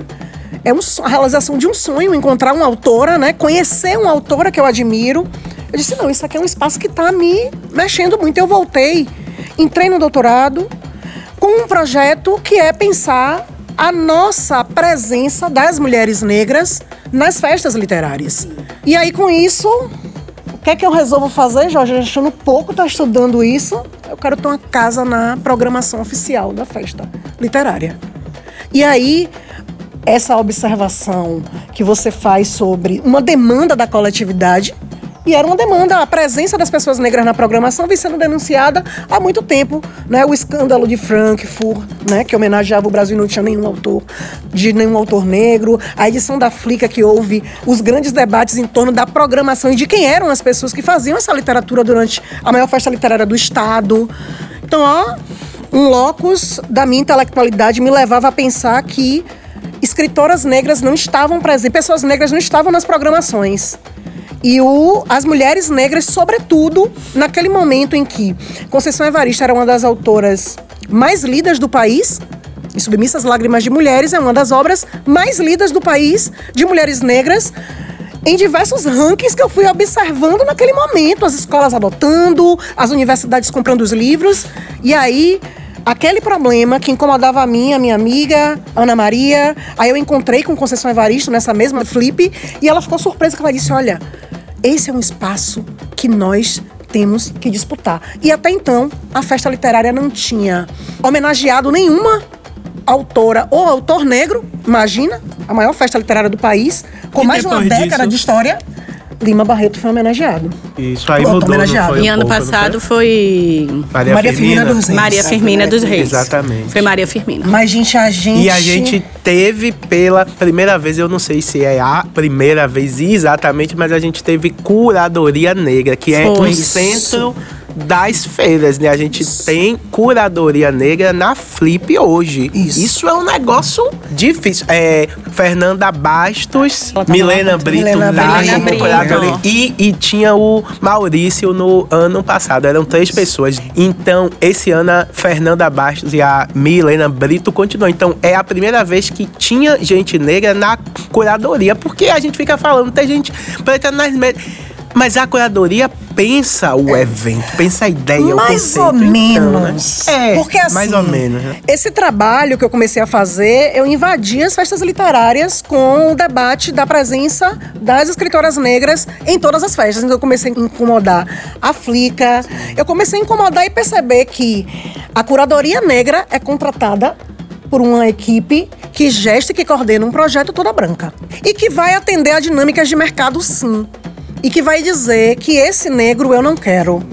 É um, a realização de um sonho, encontrar uma autora, né? Conhecer uma autora que eu admiro. Eu disse, não, isso aqui é um espaço que está me mexendo muito. Eu voltei, entrei no doutorado com um projeto que é pensar a nossa presença das mulheres negras nas festas literárias. E aí, com isso, o que é que eu resolvo fazer, Jorge? Achando pouco, tá estudando isso. Eu quero ter uma casa na programação oficial da festa literária. E aí, essa observação que você faz sobre uma demanda da coletividade, e era uma demanda, a presença das pessoas negras na programação vem sendo denunciada há muito tempo, né? O escândalo de Frankfurt, né? Que homenageava o Brasil e não tinha nenhum autor, de nenhum autor negro. A edição da Flica que houve os grandes debates em torno da programação e de quem eram as pessoas que faziam essa literatura durante a maior festa literária do Estado. Então, ó, um locus da minha intelectualidade me levava a pensar que escritoras negras não estavam presentes, pessoas negras não estavam nas programações. E o, as mulheres negras, sobretudo, naquele momento em que Conceição Evaristo era uma das autoras mais lidas do país, e Submissas Lágrimas de Mulheres é uma das obras mais lidas do país de mulheres negras, em diversos rankings que eu fui observando naquele momento, as escolas adotando, as universidades comprando os livros, e aí aquele problema que incomodava a mim, a minha amiga, Ana Maria, aí eu encontrei com Conceição Evaristo nessa mesma flip, e ela ficou surpresa que ela disse: "Olha, esse é um espaço que nós temos que disputar". E até então, a festa literária não tinha homenageado nenhuma autora ou autor negro, imagina, a maior festa literária do país, com E mais de uma década disso? de história. Lima Barreto foi homenageado. Isso aí Pronto, mudou, homenageado. foi E ano pouco, passado foi? foi Maria, Maria Firmina dos Reis. Maria Firmina dos Reis. Exatamente. Foi Maria Firmina. Mas, gente, a gente. E a gente teve pela primeira vez, eu não sei se é a primeira vez exatamente, mas a gente teve curadoria negra, que é Foi. um centro das feiras, né? A gente tem curadoria negra na Flip hoje. Isso. é um negócio difícil. É, Fernanda Bastos, tava Milena. Brito, Milena na Brito. Curadoria. E, e tinha o Maurício no ano passado. Eram três pessoas. Então, esse ano a Fernanda Bastos e a Milena Brito continuam. Então, é a primeira vez que tinha gente negra na curadoria. Porque a gente fica falando, tem gente preta nas. Mas a curadoria pensa o evento, pensa a ideia, mais o ou conceito. então, né? menos. É, Porque assim, mais ou menos. né? esse trabalho que eu comecei a fazer, eu invadi as festas literárias com o debate da presença das escritoras negras em todas as festas. Então eu comecei a incomodar a Flica, eu comecei a incomodar e perceber que a curadoria negra é contratada por uma equipe que gesta e que coordena um projeto toda branca. E que vai atender a dinâmicas de mercado, sim. E que vai dizer que esse negro eu não quero.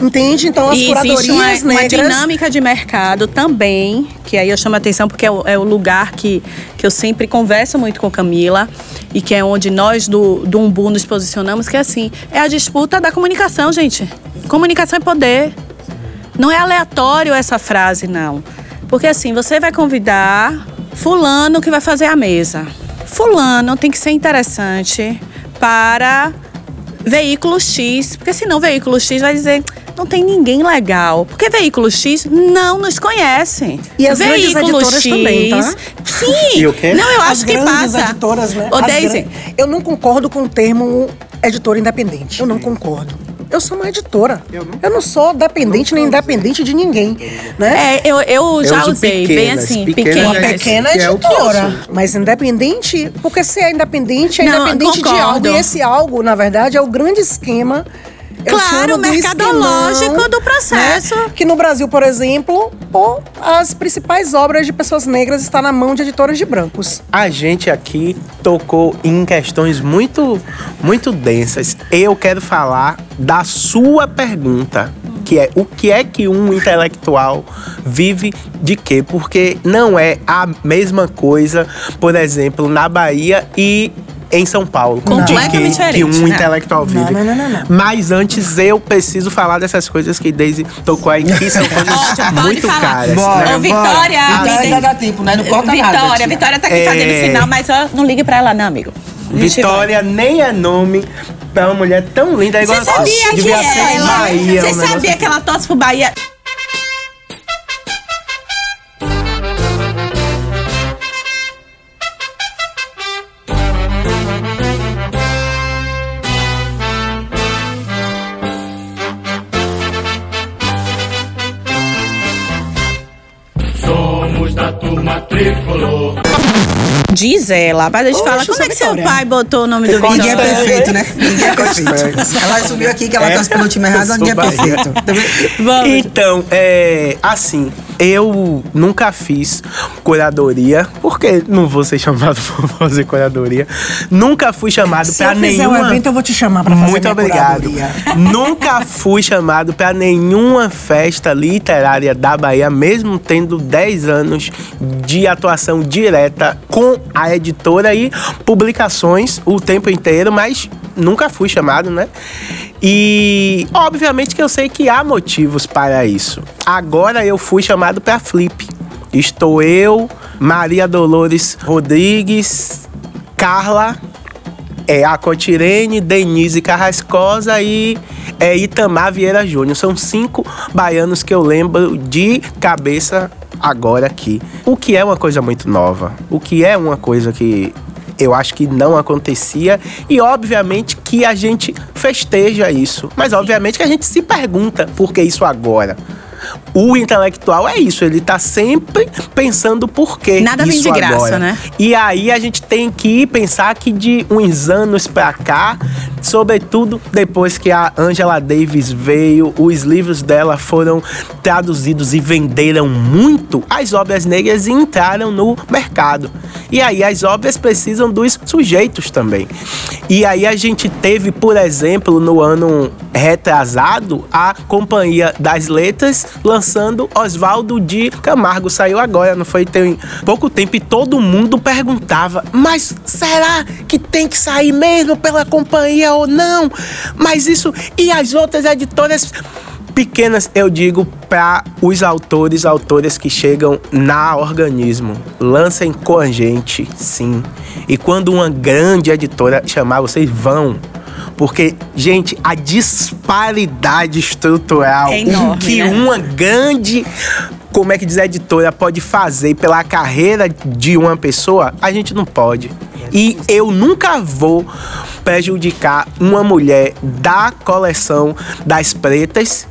Entende? Então as E existe curadorias uma, uma negras. dinâmica de mercado também, que aí eu chamo a atenção porque é o, é o lugar que, que eu sempre converso muito com Camila e que é onde nós do, do Umbu nos posicionamos, que é assim, é a disputa da comunicação, gente. Comunicação é poder. Não é aleatório essa frase, não. Porque assim, você vai convidar fulano que vai fazer a mesa. Fulano tem que ser interessante para veículo X, porque senão veículo X vai dizer não tem ninguém legal, porque veículo X não nos conhece. E as grandes veículo editoras também, tá? Sim. E o quê? Não, eu As acho que grandes passa. editoras, né? Ô, As Daisy, gran- Eu não concordo com o termo editora independente. Eu não concordo. Eu sou uma editora. Eu não, sou dependente nem independente de ninguém. Né? é, eu, eu já uso usei, bem pequenas, assim, pequenas pequenas. Uma pequena que é eu editora. mas independente, porque se é independente, é Não, independente de algo. E esse algo, na verdade, é o grande esquema. Claro, do mercadológico esquemão, do processo. né? Que no Brasil, por exemplo, pô, as principais obras de pessoas negras estão na mão de editoras de brancos. A gente aqui tocou em questões muito, muito densas. Eu quero falar da sua pergunta, que é o que é que um intelectual vive de quê? Porque não é a mesma coisa, por exemplo, na Bahia e em São Paulo, de Completamente que, que diferente, um né? intelectual vive. não, não, não, não. Mas antes eu preciso falar dessas coisas que Daisy tocou aí, que são coisas Ótimo, muito falar. caras. Bora, Ô, Vitória, tem- ainda dá tempo, né? Não corta nada. Vitória. Vitória tá aqui É. fazendo sinal, mas ó, não ligue pra ela, não, amigo. Vitória nem é nome pra uma mulher tão linda. Igual Você sabia que ela. Bahia, Você um negócio sabia assim. que ela torce pro Bahia? Diz ela, mas a gente fala, Oxe, como é que seu pai botou o nome do Vitória? Ninguém é perfeito, né? Ninguém é perfeito. Ela assumiu aqui que ela torce pelo time errado, ninguém é perfeito. Tá vendo? Vamos. Então, é. Assim, eu nunca fiz curadoria, porque não vou ser chamado pra fazer curadoria. Nunca fui chamado fizer nenhuma. um evento, eu vou te chamar pra fazer Muito obrigado. curadoria. Nunca fui chamado pra nenhuma festa literária da Bahia, mesmo tendo 10 anos de atuação direta com a editora e publicações o tempo inteiro, mas nunca fui chamado, né? E obviamente que eu sei que há motivos para isso. Agora eu fui chamado pra Flip. Estou eu, Maria Dolores Rodrigues, Carla é a Cotirene, Denise Carrascosa e é, Itamar Vieira Júnior. São cinco baianos que eu lembro de cabeça agora aqui. O que é uma coisa muito nova. O que é uma coisa que eu acho que não acontecia e obviamente que a gente festeja isso. Mas obviamente que a gente se pergunta por que isso agora. O intelectual é isso, ele tá sempre pensando por quê. Nada vem de graça, agora. né? E aí a gente tem que pensar que de uns anos pra cá, sobretudo depois que a Angela Davis veio, os livros dela foram traduzidos e venderam muito, as obras negras entraram no mercado. E aí as obras precisam dos sujeitos também. E aí a gente teve, por exemplo, no ano retrasado, a Companhia das Letras lançando Oswaldo de Camargo. Saiu agora, não foi? Tem pouco tempo e todo mundo perguntava: mas será que tem que sair mesmo pela companhia ou não? Mas isso. E as outras editoras pequenas, eu digo para os autores, autoras que chegam na organismo, lancem com a gente, sim. E quando uma grande editora chamar, vocês vão. Porque, gente, a disparidade estrutural É enorme, que né? uma grande, como é que diz a editora, pode fazer pela carreira de uma pessoa, a gente não pode. E eu nunca vou prejudicar uma mulher da coleção das pretas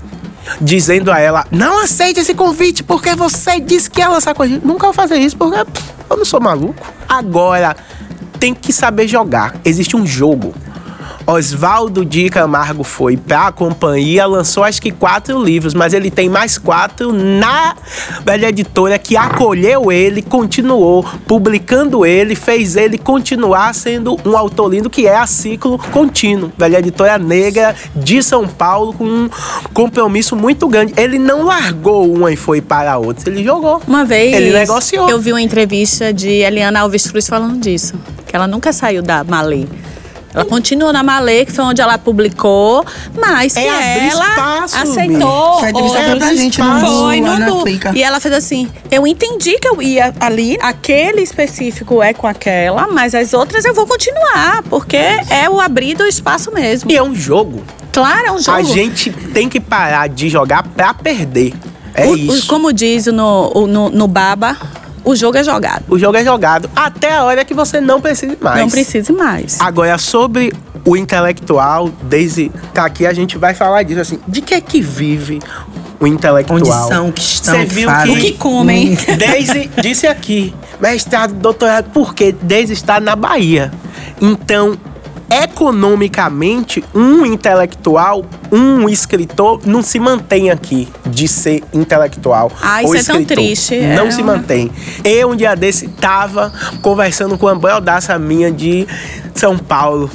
dizendo a ela: não aceite esse convite porque você disse que ela sacou. Nunca vou fazer isso porque eu não sou maluco. Agora, tem que saber jogar. Existe um jogo. Oswaldo de Camargo foi pra companhia, lançou acho que quatro livros, mas ele tem mais quatro na velha editora que acolheu ele, continuou publicando ele, fez ele continuar sendo um autor lindo que é a ciclo contínuo. Velha editora negra de São Paulo com um compromisso muito grande. Ele não largou uma e foi para outra, ele jogou. Uma vez Ele negociou. eu vi uma entrevista de Eliana Alves Cruz falando disso. Que ela nunca saiu da Malê. Ela continuou na Malê, que foi onde ela publicou, mas É que abrir ela espaço, aceitou. Foi pra gente no- Foi no Du. E ela fez assim: eu entendi que eu ia ali, aquele específico é com aquela, mas as outras eu vou continuar, porque é o abrir do espaço mesmo. E é um jogo. Claro, é um jogo. A gente tem que parar de jogar pra perder. É O- o- isso. como diz no, o- no, no Baba, o jogo é jogado. O jogo é jogado até a hora que você não precise mais. Não precise mais. Agora, sobre o intelectual, desde tá aqui a gente vai falar disso assim. De que é que vive o intelectual? Onde são, que estão, Você que viu fazem. O que comem? Desde disse aqui, mestrado, doutorado, porque desde está na Bahia. Então, economicamente, um intelectual, um escritor, não se mantém aqui de ser intelectual. Ah, isso é tão escritor. triste, Não é se uma- mantém. Eu, um dia desse, tava conversando com uma brodaça minha de São Paulo.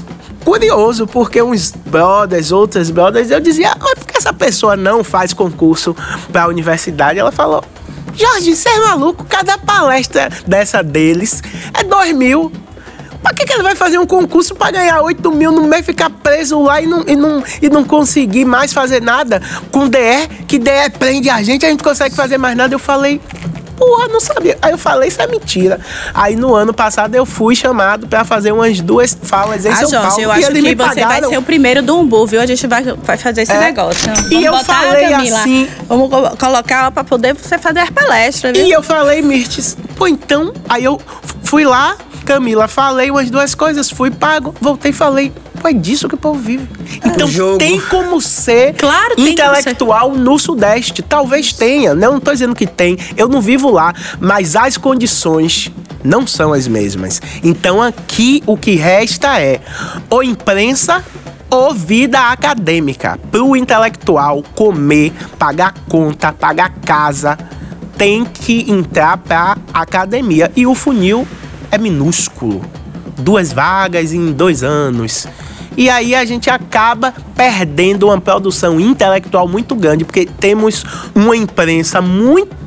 Curioso, porque uns brothers, outras brothers, eu dizia, mas por que essa pessoa não faz concurso pra universidade? Ela falou, Jorge, você é maluco? Cada palestra dessa deles é dois mil. Pra que, que ele vai fazer um concurso pra ganhar 8 mil no mês, ficar preso lá e não, e, não, e não conseguir mais fazer nada com DR? Que DR prende a gente, a gente consegue fazer mais nada. Eu falei, porra, não sabia. Aí eu falei, isso é mentira. Aí no ano passado eu fui chamado pra fazer umas duas falas em Ah, São Jorge, Paulo. eu e acho que você vai ser o primeiro do Umbu, viu? A gente vai, vai fazer esse É. negócio. E Vamos eu botar a falei assim- Vamos co- colocar ela pra poder você fazer as palestras, viu? E eu falei, Mirtes, pô, então. Aí eu fui lá, Camila, falei umas duas coisas, fui pago, voltei e falei. Pô, é disso que o povo vive. Então jogo. tem como ser Claro, tem intelectual no Sudeste. Talvez tenha, né? eu não tô dizendo que tem. Eu não vivo lá, mas as condições não são as mesmas. Então aqui o que resta é ou imprensa ou vida acadêmica. Pro intelectual comer, pagar conta, pagar casa, tem que entrar pra academia. E o funil é minúsculo. Duas vagas em dois anos. E aí a gente acaba perdendo uma produção intelectual muito grande, porque temos uma imprensa muito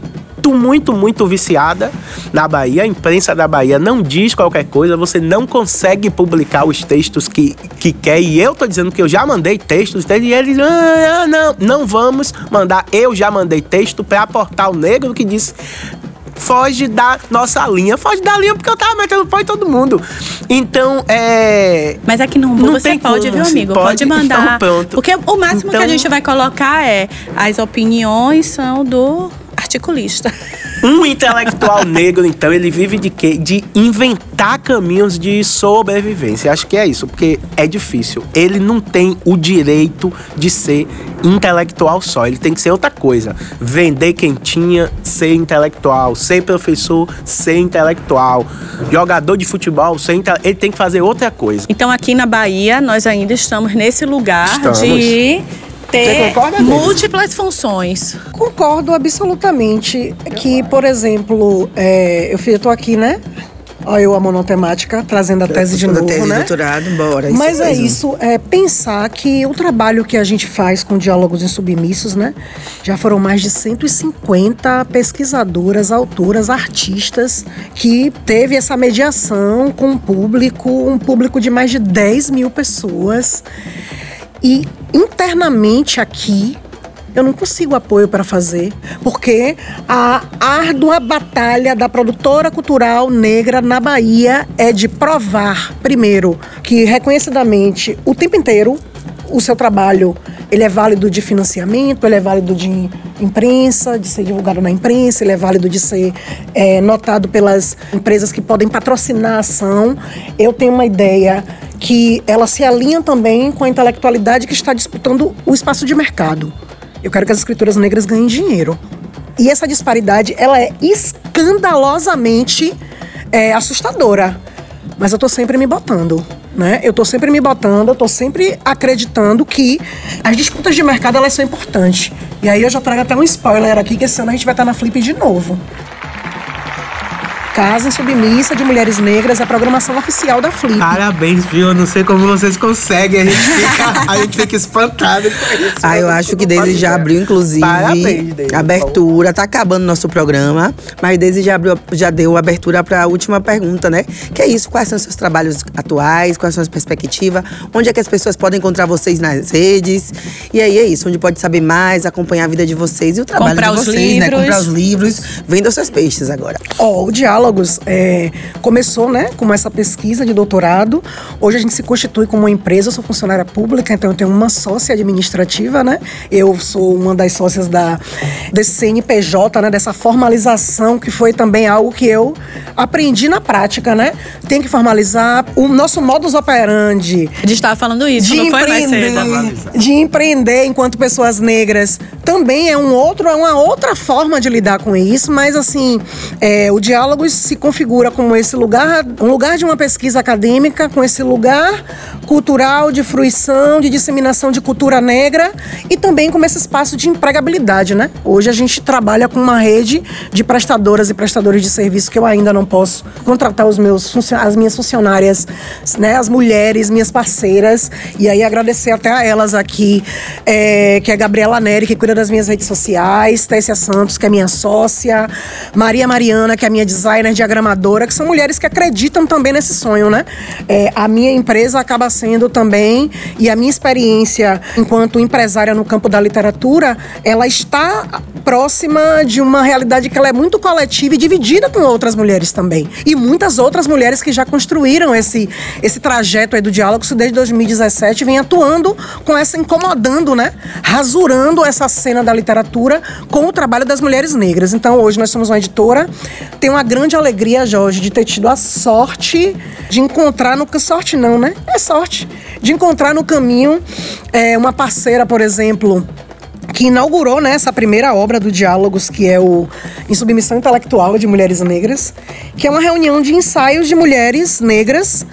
muito, muito viciada na Bahia. A imprensa da Bahia não diz qualquer coisa, você não consegue publicar os textos que, que quer. E eu tô dizendo que eu já mandei textos, e eles, ah, ah, não, não vamos mandar. Eu já mandei texto para Portal Negro que diz foge da nossa linha. Foge da linha porque eu tava metendo pau em todo mundo. Então, é. Mas aqui no Umbu Não você tem pode, como, viu, assim, amigo? pode? Pode, mandar. Então, pronto. Porque o máximo que Então- a gente vai colocar é as opiniões são do articulista. Um intelectual negro, então, ele vive de quê? De inventar caminhos de sobrevivência. Acho que é isso, porque é difícil. Ele não tem o direito de ser intelectual só. Ele tem que ser outra coisa. Vender quentinha, ser intelectual. Ser professor, ser intelectual. Jogador de futebol, ser inte... Ele tem que fazer outra coisa. Então aqui na Bahia nós ainda estamos nesse lugar Estamos. de ter múltiplas funções. Concordo absolutamente que, por exemplo, é, eu, tô aqui, né? Olha eu, a monotemática, trazendo a tese de novo, tese, né? doutorado, bora. Mas é mesmo. isso, é pensar que o trabalho que a gente faz com diálogos insubmissos, né? Já foram mais de 150 pesquisadoras, autoras, artistas que teve essa mediação com um público, um público de mais de 10 mil pessoas. E internamente aqui, eu não consigo apoio para fazer, porque a árdua batalha da produtora cultural negra na Bahia é de provar, primeiro, que reconhecidamente, o tempo inteiro, o seu trabalho Ele é válido de financiamento, ele é válido de imprensa, de ser divulgado na imprensa, ele é válido de ser é, notado pelas empresas que podem patrocinar a ação. Eu tenho uma ideia que ela se alinha também com a intelectualidade que está disputando o espaço de mercado. Eu quero que as escritoras negras ganhem dinheiro. E essa disparidade, ela é escandalosamente é, assustadora. Mas eu tô sempre me botando, né? Eu tô sempre me botando, eu tô sempre acreditando que as disputas de mercado, elas são importantes. E aí eu já trago até um spoiler aqui, que esse ano a gente vai estar na Flip de novo. Casa Submissa de Mulheres Negras, a programação oficial da Flip. Parabéns, viu? Eu não sei como vocês conseguem. A gente fica, a gente fica espantado com isso. Ah, eu acho que Deise já abriu, inclusive, Parabéns, Deise. abertura. Tá acabando nosso programa, mas Deise já, abriu, já deu abertura para a última pergunta, né? Que é isso, quais são os seus trabalhos atuais, quais são as perspectivas, onde é que as pessoas podem encontrar vocês nas redes. E aí é isso, onde pode saber mais, acompanhar a vida de vocês e o trabalho Comprar de os vocês, né? Comprar os livros, venda os seus peixes agora. Ó, o Diálogos é, começou, né, com essa pesquisa de doutorado. Hoje a gente se constitui como uma empresa, eu sou funcionária pública, então eu tenho uma sócia administrativa, né? Eu sou uma das sócias da desse CNPJ, né, dessa formalização que foi também algo que eu aprendi na prática, né? Tem que formalizar o nosso modus operandi A gente tava falando isso, de não foi mais cedo. de empreender enquanto pessoas negras também é um outro, é uma outra forma de lidar com isso, mas assim, é, o diálogo se configura como esse lugar, um lugar de uma pesquisa acadêmica, com esse lugar cultural de fruição, de disseminação de cultura negra e também como esse espaço de empregabilidade, né? Hoje a gente trabalha com uma rede de prestadoras e prestadores de serviço que eu ainda não posso contratar os meus as minhas funcionárias, né, as mulheres, minhas parceiras, e aí agradecer até a elas aqui, é, que é a Gabriela Neri, que cuida das minhas redes sociais, Tessia Santos, que é minha sócia, Maria Mariana, que é minha designer diagramadora, que são mulheres que acreditam também nesse sonho, né? É, a minha empresa acaba sendo também, e a minha experiência enquanto empresária no campo da literatura, ela está próxima de uma realidade que ela é muito coletiva e dividida com outras mulheres também. E muitas outras mulheres que já construíram esse, esse trajeto aí do diálogo, desde 2017, vem atuando com essa, incomodando, né? Rasurando essa cena da literatura com o trabalho das mulheres negras. Então, hoje nós somos uma editora. Tenho uma grande alegria, Jorge, de ter tido a sorte de encontrar no. Sorte não, né? É sorte. De encontrar no caminho é, uma parceira, por exemplo, que inaugurou né, essa primeira obra do Diálogos, que é o Em Submissão Intelectual de Mulheres Negras, que é uma reunião de ensaios de mulheres negras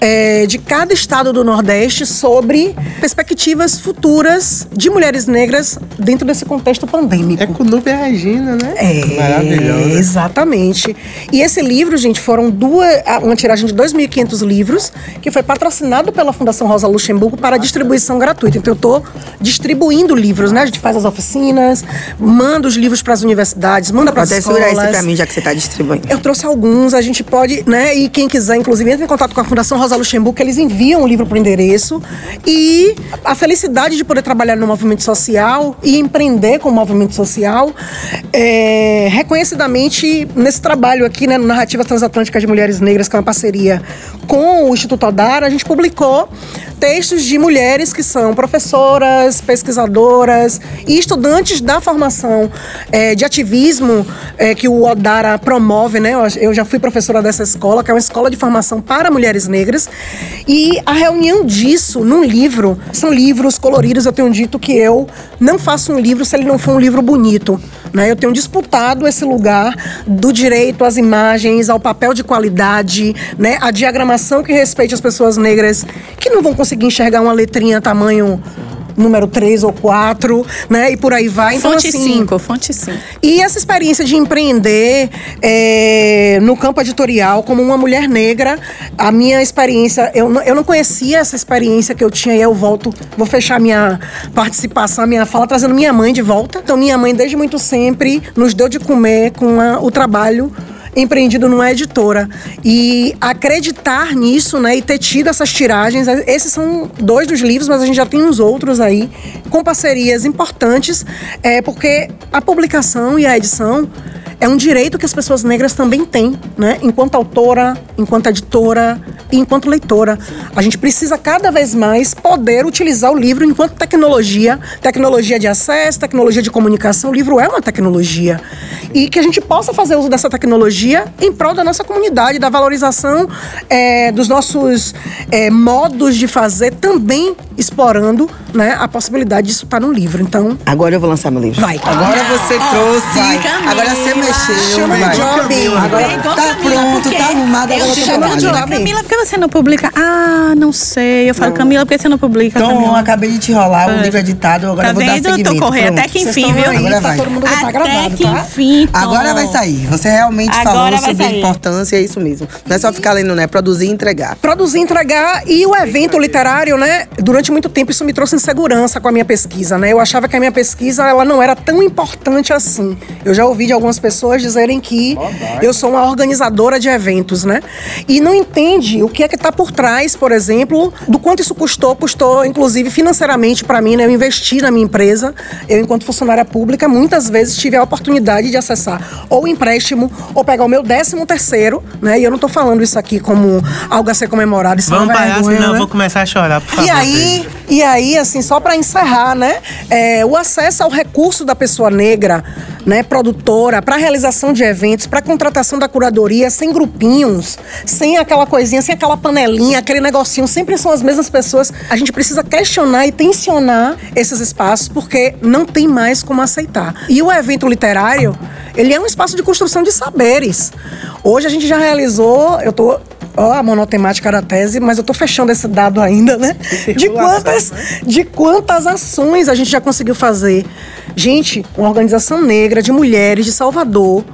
é, de cada estado do Nordeste sobre perspectivas futuras de mulheres negras dentro desse contexto pandêmico. É com Nubia Regina, né? É, Maravilhosa. exatamente. E esse livro, gente, foram duas, uma tiragem de 2.500 livros, que foi patrocinado pela Fundação Rosa Luxemburgo para distribuição gratuita. Então, eu estou distribuindo livros, né? A gente faz as oficinas, manda os livros para as universidades, manda para as Pode escolas. segurar esse pra mim, já que você tá distribuindo. Eu trouxe alguns, a gente pode, né? E quem quiser, inclusive, entre em contato com a Fundação Rosa Luxemburgo, que eles enviam o livro pro endereço. E a felicidade de poder trabalhar no movimento social e empreender com o movimento social, é, reconhecidamente nesse trabalho aqui, né, no Narrativas Transatlânticas de Mulheres Negras, que é uma parceria com o Instituto Odara, a gente publicou textos de mulheres que são professoras, pesquisadoras e estudantes da formação é, de ativismo é, que o Odara promove, né? Eu já fui professora dessa escola, que é uma escola de formação para mulheres negras. E a reunião disso num livro, são livros coloridos, eu tenho dito que eu não faço um livro se ele não for um livro bonito. Né? Eu tenho disputado esse lugar do direito às imagens, ao papel de qualidade, né? a diagramação que respeite as pessoas negras que não vão conseguir enxergar uma letrinha tamanho número 3 ou 4, né? E por aí vai. Então, Fonte assim, 5, fonte 5. e essa experiência de empreender é, no campo editorial como uma mulher negra, a minha experiência, eu, não- eu não conhecia essa experiência que eu tinha e eu volto, vou fechar minha participação, minha fala, trazendo minha mãe de volta. Então, minha mãe, desde muito sempre, nos deu de comer com a- o trabalho empreendido numa editora. E acreditar nisso, né, e ter tido essas tiragens, esses são dois dos livros, mas a gente já tem uns outros aí, com parcerias importantes, é, porque a publicação e a edição é um direito que as pessoas negras também têm, né? Enquanto autora, enquanto editora e enquanto leitora. A gente precisa cada vez mais poder utilizar o livro enquanto tecnologia, tecnologia de acesso, tecnologia de comunicação. O livro é uma tecnologia. E que a gente possa fazer uso dessa tecnologia em prol da nossa comunidade, da valorização é, dos nossos é, modos de fazer, também explorando né, a possibilidade disso estar no livro. Então, Agora eu vou lançar meu livro. vai. Agora você trouxe. Camila. Agora você mexeu. Chama vai. job. Agora Igual tá Camila, pronto, tá arrumado. Agora eu trabalha. de job. Camila, por que você não publica? Ah, não sei. Eu falo, Camila, por que você não publica? Então, Camila? acabei de te rolar o livro editado. Agora Tá eu vou dar vendo? Eu seguimento. tô correndo Pronto. até que enfim, viu? aí, Agora tá vai. todo mundo tá Até gravado, que tá? enfim, Tom. Agora vai sair. Você realmente Agora falou vai sobre a sair. importância. É isso mesmo. Não é só ficar lendo, né? Produzir e entregar. produzir, entregar e o evento literário, né? Durante muito tempo isso me trouxe insegurança com a minha pesquisa, né? Eu achava que a minha pesquisa ela não era tão importante assim. Eu já ouvi de algumas pessoas dizerem que eu sou uma organizadora de eventos, né? E não entende o que é que está por trás, por exemplo, do quanto isso custou, custou inclusive financeiramente para mim, né? Eu investi na minha empresa. Eu enquanto funcionária pública, muitas vezes tive a oportunidade de acessar ou empréstimo ou pegar o meu décimo terceiro, né? E eu não tô falando isso aqui como algo a ser comemorado, isso é Vamos parar, vergonha, senão eu né? vou começar a chorar, por favor. E aí, e aí, assim, só para encerrar, né? é, o acesso ao recurso da pessoa negra, né, produtora, para realização de eventos, para contratação da curadoria, sem grupinhos, sem aquela coisinha, sem aquela panelinha, aquele negocinho, sempre são as mesmas pessoas. A gente precisa questionar e tensionar esses espaços, porque não tem mais como aceitar. E o evento literário, ele é um espaço de construção de saberes. Hoje a gente já realizou, eu tô Ó, a monotemática da tese, mas eu tô fechando esse dado ainda, né? De quantas, de quantas ações a gente já conseguiu fazer. Gente, uma organização negra de mulheres de Salvador, although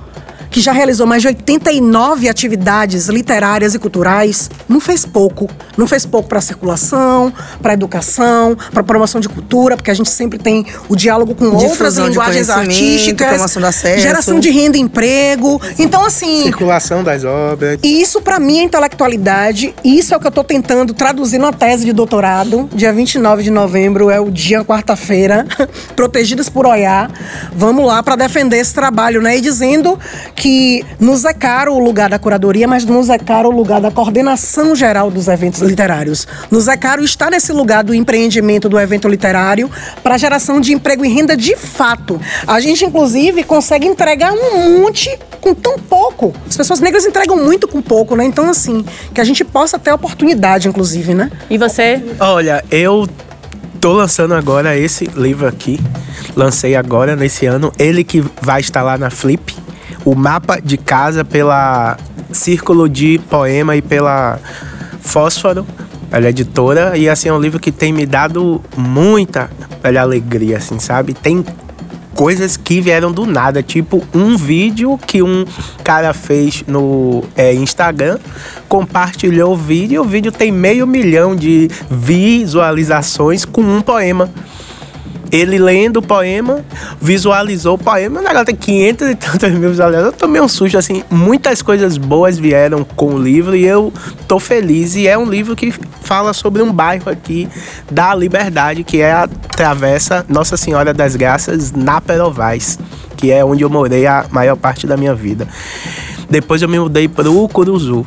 que já realizou mais de 89 atividades literárias e culturais, não fez pouco. Não fez pouco para circulação, para educação, para promoção de cultura, porque a gente sempre tem o diálogo com outras Difusão de linguagens artísticas, promoção do acesso. geração de renda e emprego. Então, assim, Circulação das obras. e isso, pra mim, é intelectualidade. E isso é o que eu tô tentando traduzir numa tese de doutorado. Dia 29 de novembro é o dia, quarta-feira. Protegidas por Oiá. Vamos lá pra defender esse trabalho, né? E dizendo que nos é caro o lugar da curadoria, mas nos é caro o lugar da coordenação geral dos eventos literários. Nos é caro estar nesse lugar do empreendimento do evento literário para geração de emprego e renda de fato. A gente, inclusive, consegue entregar um monte com tão pouco. As pessoas negras entregam muito com pouco, né? Então, assim, que a gente possa ter oportunidade, inclusive, né? E você? Olha, eu tô lançando agora esse livro aqui. Lancei agora nesse ano. Ele que vai estar lá na Flip. O mapa de casa pela Círculo de Poema e pela Fósforo. Ela é editora e assim é um livro que tem me dado muita alegria, assim, sabe? Tem coisas que vieram do nada, tipo um vídeo que um cara fez no é, Instagram, compartilhou o vídeo, e o vídeo tem meio milhão de visualizações com um poema. Ele lendo o poema, visualizou o poema, o negócio tem 500 e tantas mil visualizações. Eu tomei um susto, assim, muitas coisas boas vieram com o livro e eu tô feliz. E é um livro que fala sobre um bairro aqui da Liberdade, que é a Travessa Nossa Senhora das Graças, na Perovais, que é onde eu morei a maior parte da minha vida. Depois eu me mudei para o Curuzu.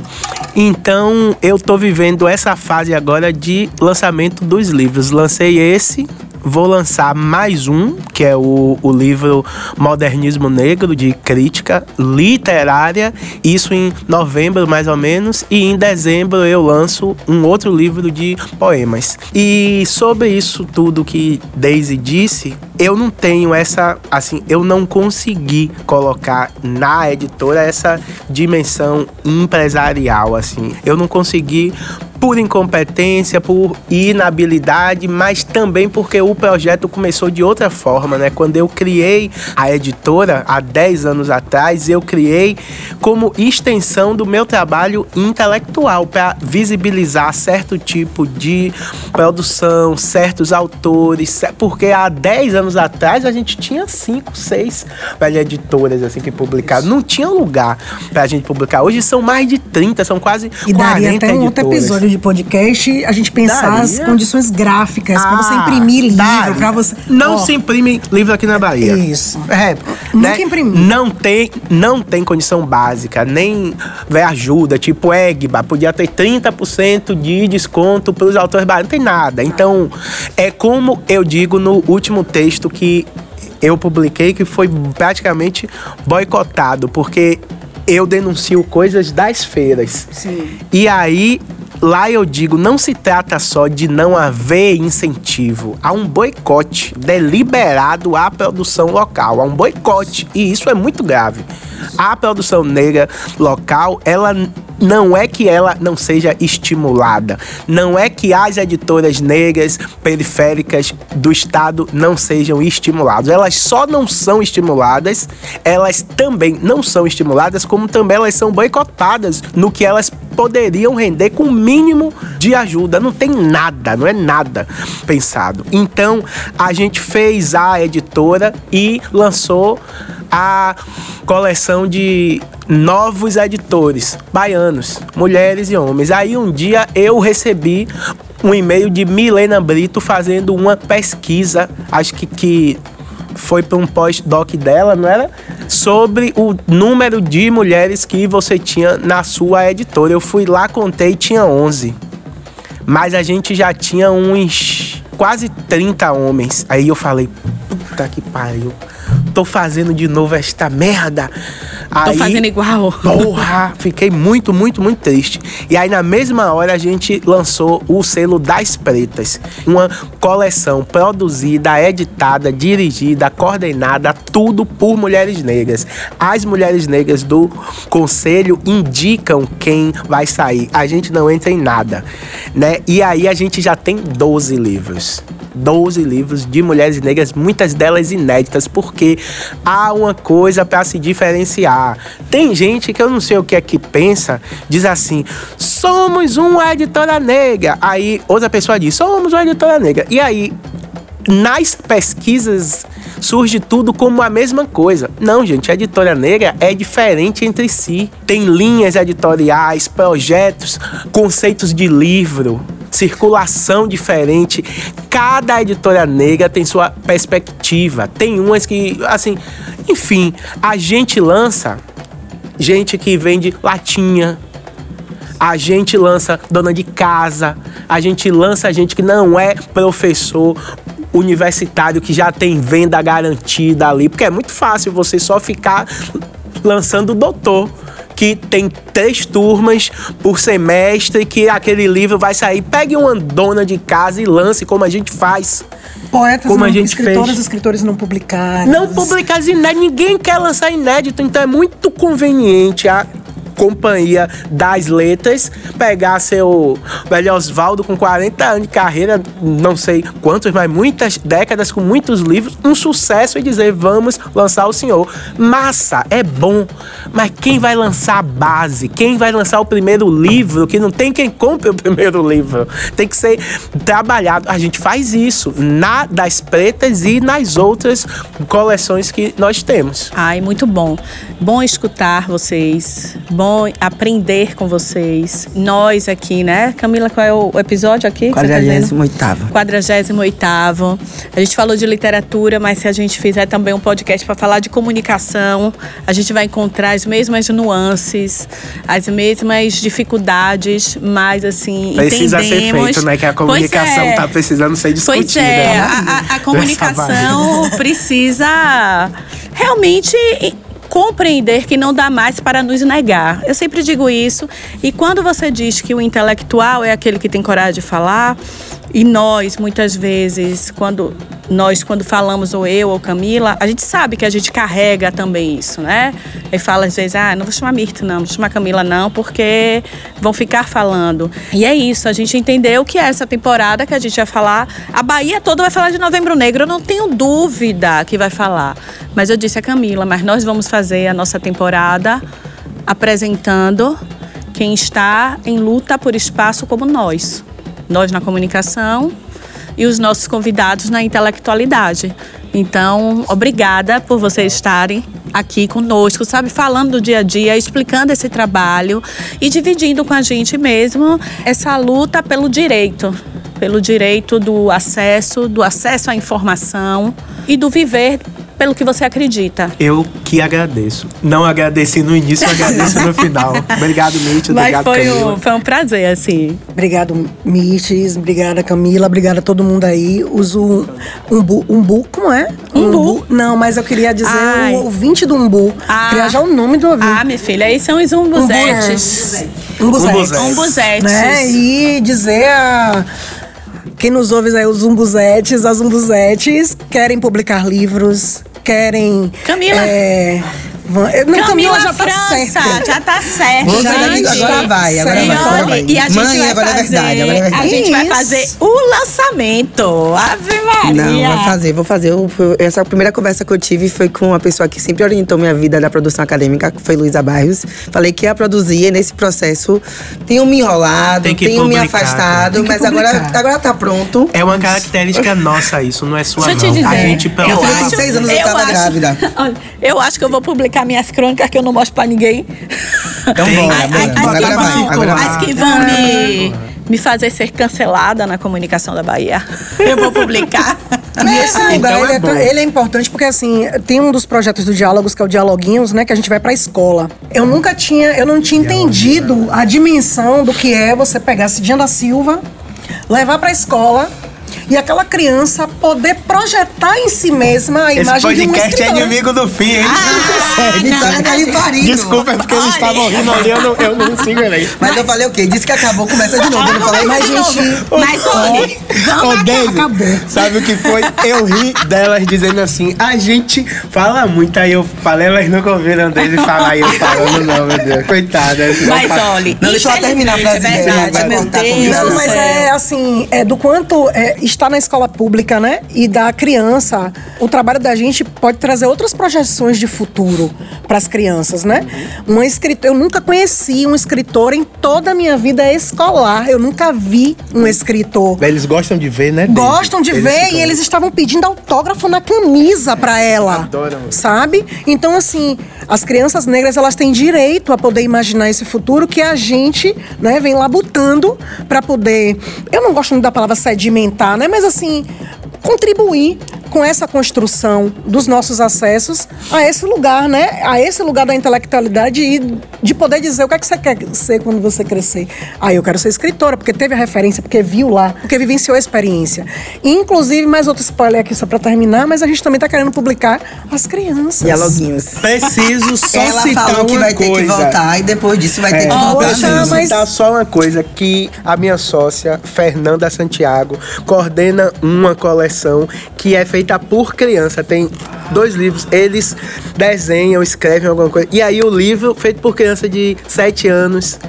Então eu tô vivendo essa fase agora de lançamento dos livros. Lancei esse, vou lançar mais um, que é o, o livro Modernismo Negro, de crítica literária. Isso em novembro, mais ou menos. E em dezembro eu lanço um outro livro de poemas. E sobre isso tudo que Daisy disse, eu não tenho essa. Assim, eu não consegui colocar na editora essa dimensão empresarial, assim. Eu não consegui por incompetência, por inabilidade, mas também porque o projeto começou de outra forma, né? Quando eu criei a editora há 10 anos atrás, eu criei como extensão do meu trabalho intelectual para visibilizar certo tipo de produção, certos autores, porque há 10 anos atrás a gente tinha 5, 6 editoras assim que publicaram, não tinha lugar pra gente publicar. Hoje são mais de 30, são quase E 40 daria até um outro editoras. episódio de de podcast, a gente pensar as Daria. condições gráficas pra você Ah, imprimir livro, daria. pra você. Não Ó, se imprime livro aqui na Bahia. Isso. É, Nunca né? imprimi. Não tem, não tem condição básica, nem vai ajuda, tipo Egba, podia ter 30% de desconto para os autores baratos, não tem nada. Então, é como eu digo no último texto que eu publiquei, que foi praticamente boicotado, porque eu denuncio coisas das feiras. Sim. E aí, lá eu digo, não se trata só de não haver incentivo, há um boicote deliberado à produção local, há um boicote, e isso é muito grave. A produção negra local, ela não é que ela não seja estimulada, não é que as editoras negras periféricas do estado não sejam estimuladas. Elas só não são estimuladas, elas também não são estimuladas, como também elas são boicotadas no que elas poderiam render com mínimo de ajuda. Não tem nada, não é nada pensado. Então, a gente fez a editora e lançou a coleção de novos editores baianos, mulheres e homens. Aí um dia eu recebi um e-mail de Milena Brito fazendo uma pesquisa, acho que, que foi para um pós-doc dela, não era? Sobre o número de mulheres que você tinha na sua editora. Eu fui lá, contei, tinha 11. Mas a gente já tinha uns quase 30 homens. Aí eu falei, puta que pariu. Tô fazendo de novo esta merda. Tô Aí- fazendo igual. Porra, fiquei muito, muito, muito triste. E aí, na mesma hora, a gente lançou o selo Das Pretas. Uma coleção produzida, editada, dirigida, coordenada, tudo por mulheres negras. As mulheres negras do conselho indicam quem vai sair. A gente não entra em nada, né? E aí, a gente já tem 12 livros. 12 livros de mulheres negras, muitas delas inéditas, porque há uma coisa para se diferenciar. Tem gente que eu não sei o que é que pensa, diz assim: somos uma editora negra. Aí outra pessoa diz: somos uma editora negra. E aí nas pesquisas surge tudo como a mesma coisa. Não, gente, a editora negra é diferente entre si. Tem linhas editoriais, projetos, conceitos de livro, circulação diferente. Cada editora negra tem sua perspectiva. Tem umas que, assim, enfim, a gente lança gente que vende latinha, a gente lança dona de casa, a gente lança gente que não é professor universitário, que já tem venda garantida ali, porque é muito fácil você só ficar lançando doutor. Que tem três turmas por semestre, que aquele livro vai sair. Pegue uma dona de casa e lance, como a gente faz. Poetas, Como a não, gente escritoras fez. escritores não publicaram. Não publicar inédito, ninguém quer lançar inédito, então é muito conveniente a companhia das letras pegar seu velho Oswaldo com 40 anos de carreira, não sei quantos, mas muitas décadas com muitos livros, um sucesso e dizer vamos lançar o senhor. Massa, é bom, mas quem vai lançar a base? Quem vai lançar o primeiro livro? Que não tem quem compre o primeiro livro. Tem que ser trabalhado. A gente faz isso na das pretas e nas outras coleções que nós temos. Ai, muito bom. Bom escutar vocês, bom aprender com vocês. Nós aqui, né? Camila, qual é o episódio aqui? que você tá dizendo? 48º. 48 A gente falou de literatura, mas se a gente fizer também um podcast para falar de comunicação, a gente vai encontrar as mesmas nuances, as mesmas dificuldades, mas assim, Precisa ser entendemos. feito, né? Que a comunicação é. tá precisando ser discutida. Pois é, né? a, a- a comunicação precisa realmente compreender que não dá mais para nos negar. Eu sempre digo isso. E quando você diz que o intelectual é aquele que tem coragem de falar, e nós, muitas vezes, quando nós, quando falamos, ou eu ou Camila, a gente sabe que a gente carrega também isso, né? E fala às vezes, ah, não vou chamar Mirta, não, vou chamar Camila, não, porque vão ficar falando. E é isso, a gente entendeu que essa temporada que a gente vai falar, a Bahia toda vai falar de Novembro Negro, eu não tenho dúvida que vai falar. Mas eu disse a Camila, mas nós vamos fazer a nossa temporada apresentando quem está em luta por espaço como nós. Nós na comunicação e os nossos convidados na intelectualidade. Então, obrigada por vocês estarem aqui conosco, sabe? Falando do dia a dia, explicando esse trabalho e dividindo com a gente mesmo essa luta pelo direito. Pelo direito do acesso, do acesso à informação e do viver pelo que você acredita. Eu que agradeço. Não agradeci no início, agradeço no final. Obrigado, Mitch. Obrigado, foi Camila. um, foi um prazer, assim. Obrigado, Miches. Obrigada, Camila. Obrigada a todo mundo aí. Uso umbu. Umbu, como é? Umbu? Não, mas eu queria dizer Ai. o ouvinte do umbu. Ah. Criar já o nome do ouvinte. Ah, minha filha, aí são os umbuzetes. Umbuzetes. Umbuzetes. Né? E dizer a. Quem nos ouve aí, os umbuzetes, as umbuzetes, querem publicar livros, querem. Camila. É, eu- não, Camila, já tá França, certa. já tá gente. diz, agora vai, agora vai, agora vai. E a gente Mãe, vai agora é fazer, verdade, agora é verdade. A gente vai fazer o lançamento. Ave Maria. Não, vai fazer, vou fazer. Eu- Essa primeira conversa que eu tive foi com uma pessoa que sempre orientou minha vida da produção acadêmica, que foi Luísa Barrios. Falei que ia produzir e nesse processo tenho me enrolado, Tem que tenho me publicar, afastado, tem que mas agora, publicar. agora tá pronto. É uma característica nossa isso, não é sua Deixa eu não. te dizer. A gente pelo Eu acho- seis anos eu tava acho- grávida. Olha, eu acho que eu vou publicar minhas crônicas que eu não mostro pra ninguém. Então As- que vão, agora as vai. que vão me, me fazer ser cancelada na comunicação da Bahia. Eu vou publicar. E esse lugar, Então ele, é é, ele é importante porque, assim, tem um dos projetos do Diálogos, que é o Dialoguinhos, né? Que a gente vai pra escola. Eu nunca tinha, eu não tinha entendido a dimensão do que é você pegar Cidinha da Silva, levar pra escola e aquela criança poder projetar em si mesma a Esse imagem de um podcast é escritor. inimigo do fim, hein? Ele tá daí parindo. Desculpa, é porque eles estavam rindo ali, eu não, eu não sigo ele. Mas eu falei o quê? Disse que acabou, começa de novo. Eu não falei Mas, gente, Mas olha, Ô, Daisy, sabe o que foi? Eu ri delas dizendo assim, a gente fala muito, aí eu falei, elas nunca ouviram Daisy falar, e eu falando não, meu Deus, coitada. mas olha, Não, deixa eu terminar a frase é verdade, meu Deus Não, mas é assim, é do quanto é, estar na escola pública, né? E da criança, o trabalho da gente pode trazer outras projeções de futuro para as crianças, né? Uma escritora, eu nunca conheci um escritor em toda a minha vida escolar. Eu nunca vi um escritor. Eles gostam de ver, né? Gostam de ver ficam- e eles estavam pedindo autógrafo na camisa pra ela. Adoram. Sabe? Então, assim, as crianças negras elas têm direito a poder imaginar esse futuro que a gente, né, vem labutando pra poder. Eu não gosto muito da palavra sedimentar, né? Mas assim, contribuir com essa construção dos nossos acessos a esse lugar, né? A esse lugar da intelectualidade e de poder dizer o que é que você quer ser quando você crescer. Ah, eu quero ser escritora, porque teve a referência, porque viu lá, porque vivenciou a experiência. E, inclusive, mais outro spoiler aqui só pra terminar, mas a gente também tá querendo publicar as crianças. Dialoguinhos. Preciso só Ela citar falou que vai ter que coisa. voltar e depois disso vai ter É, que voltar. Poxa, preciso mas- citar só uma coisa que a minha sócia, Fernanda Santiago, coordena uma coleção que é feita por criança. Tem dois livros, eles desenham, escrevem alguma coisa. E aí o livro, feito por criança de 7 anos,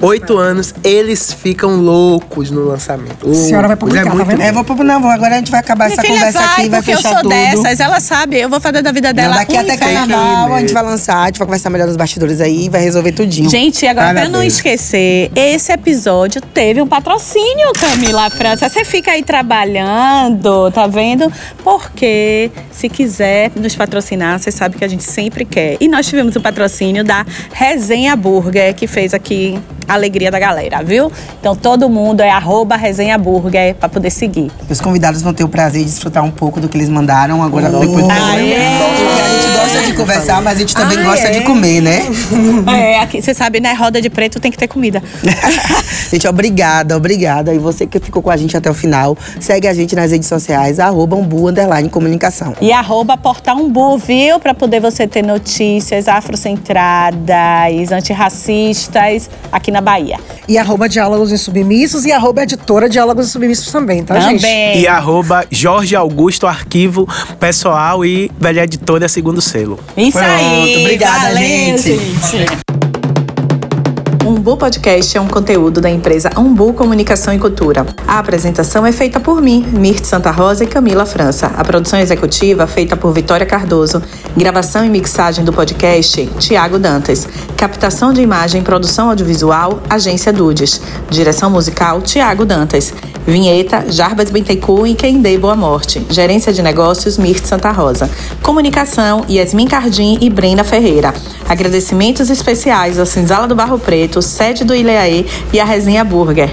8 anos, eles ficam loucos no lançamento. A senhora vai Loucos, publicar, é tá muito vendo? É, vou pro, não, vou, agora a gente vai acabar Minha essa conversa vai, aqui, vai porque eu fechar sou tudo. dessas, ela sabe, eu vou fazer da vida dela Não, daqui um até. Carnaval, a gente vai lançar, a gente vai conversar melhor nos bastidores aí vai resolver tudinho. Gente, agora pra não Parabéns. esquecer, esse episódio teve um patrocínio, Camila França. Você fica aí trabalhando, tá vendo? Porque se quiser nos patrocinar, você sabe que a gente sempre quer. E nós tivemos o patrocínio da Resenha Burger, que fez aqui alegria da galera, viu? Então todo mundo é arroba Resenha Burger pra poder seguir. Os convidados vão ter o prazer de desfrutar um pouco do que eles mandaram agora depois do programa. Porque a gente gosta de conversar, mas a gente também Ah, gosta é? de comer, né? É, aqui, você sabe, né? Roda de preto tem que ter comida. gente, obrigada, obrigada. E você que ficou com a gente até o final, segue a gente nas redes sociais, arroba umbu, underline, comunicação. E arroba Portal Umbu, viu? Pra poder você ter notícias afrocentradas, antirracistas aqui na Bahia. E arroba Diálogos Insubmissos e arroba editora Diálogos Insubmissos também, tá, gente? Também. E arroba Jorge Augusto Arquivo Pessoal e Velha Editora Segundo Selo. Isso Pronto, aí. obrigada, valeu, gente. gente. Umbu Umbu Podcast é um conteúdo da empresa Umbu Comunicação e Cultura. A apresentação é feita por mim, Mirth Santa Rosa e Camila França. A produção executiva feita por Vitória Cardoso. Gravação e mixagem do podcast, Tiago Dantas. Captação de imagem e produção audiovisual, Agência Dudes. Direção musical, Tiago Dantas. Vinheta, Jarbas Bentecu e Kendei Boa Morte. Gerência de negócios, Mirth Santa Rosa. Comunicação, Yasmin Cardim e Brenda Ferreira. Agradecimentos especiais ao Cinzala do Barro Preto, sede do Ileaê e a Resenha Burger.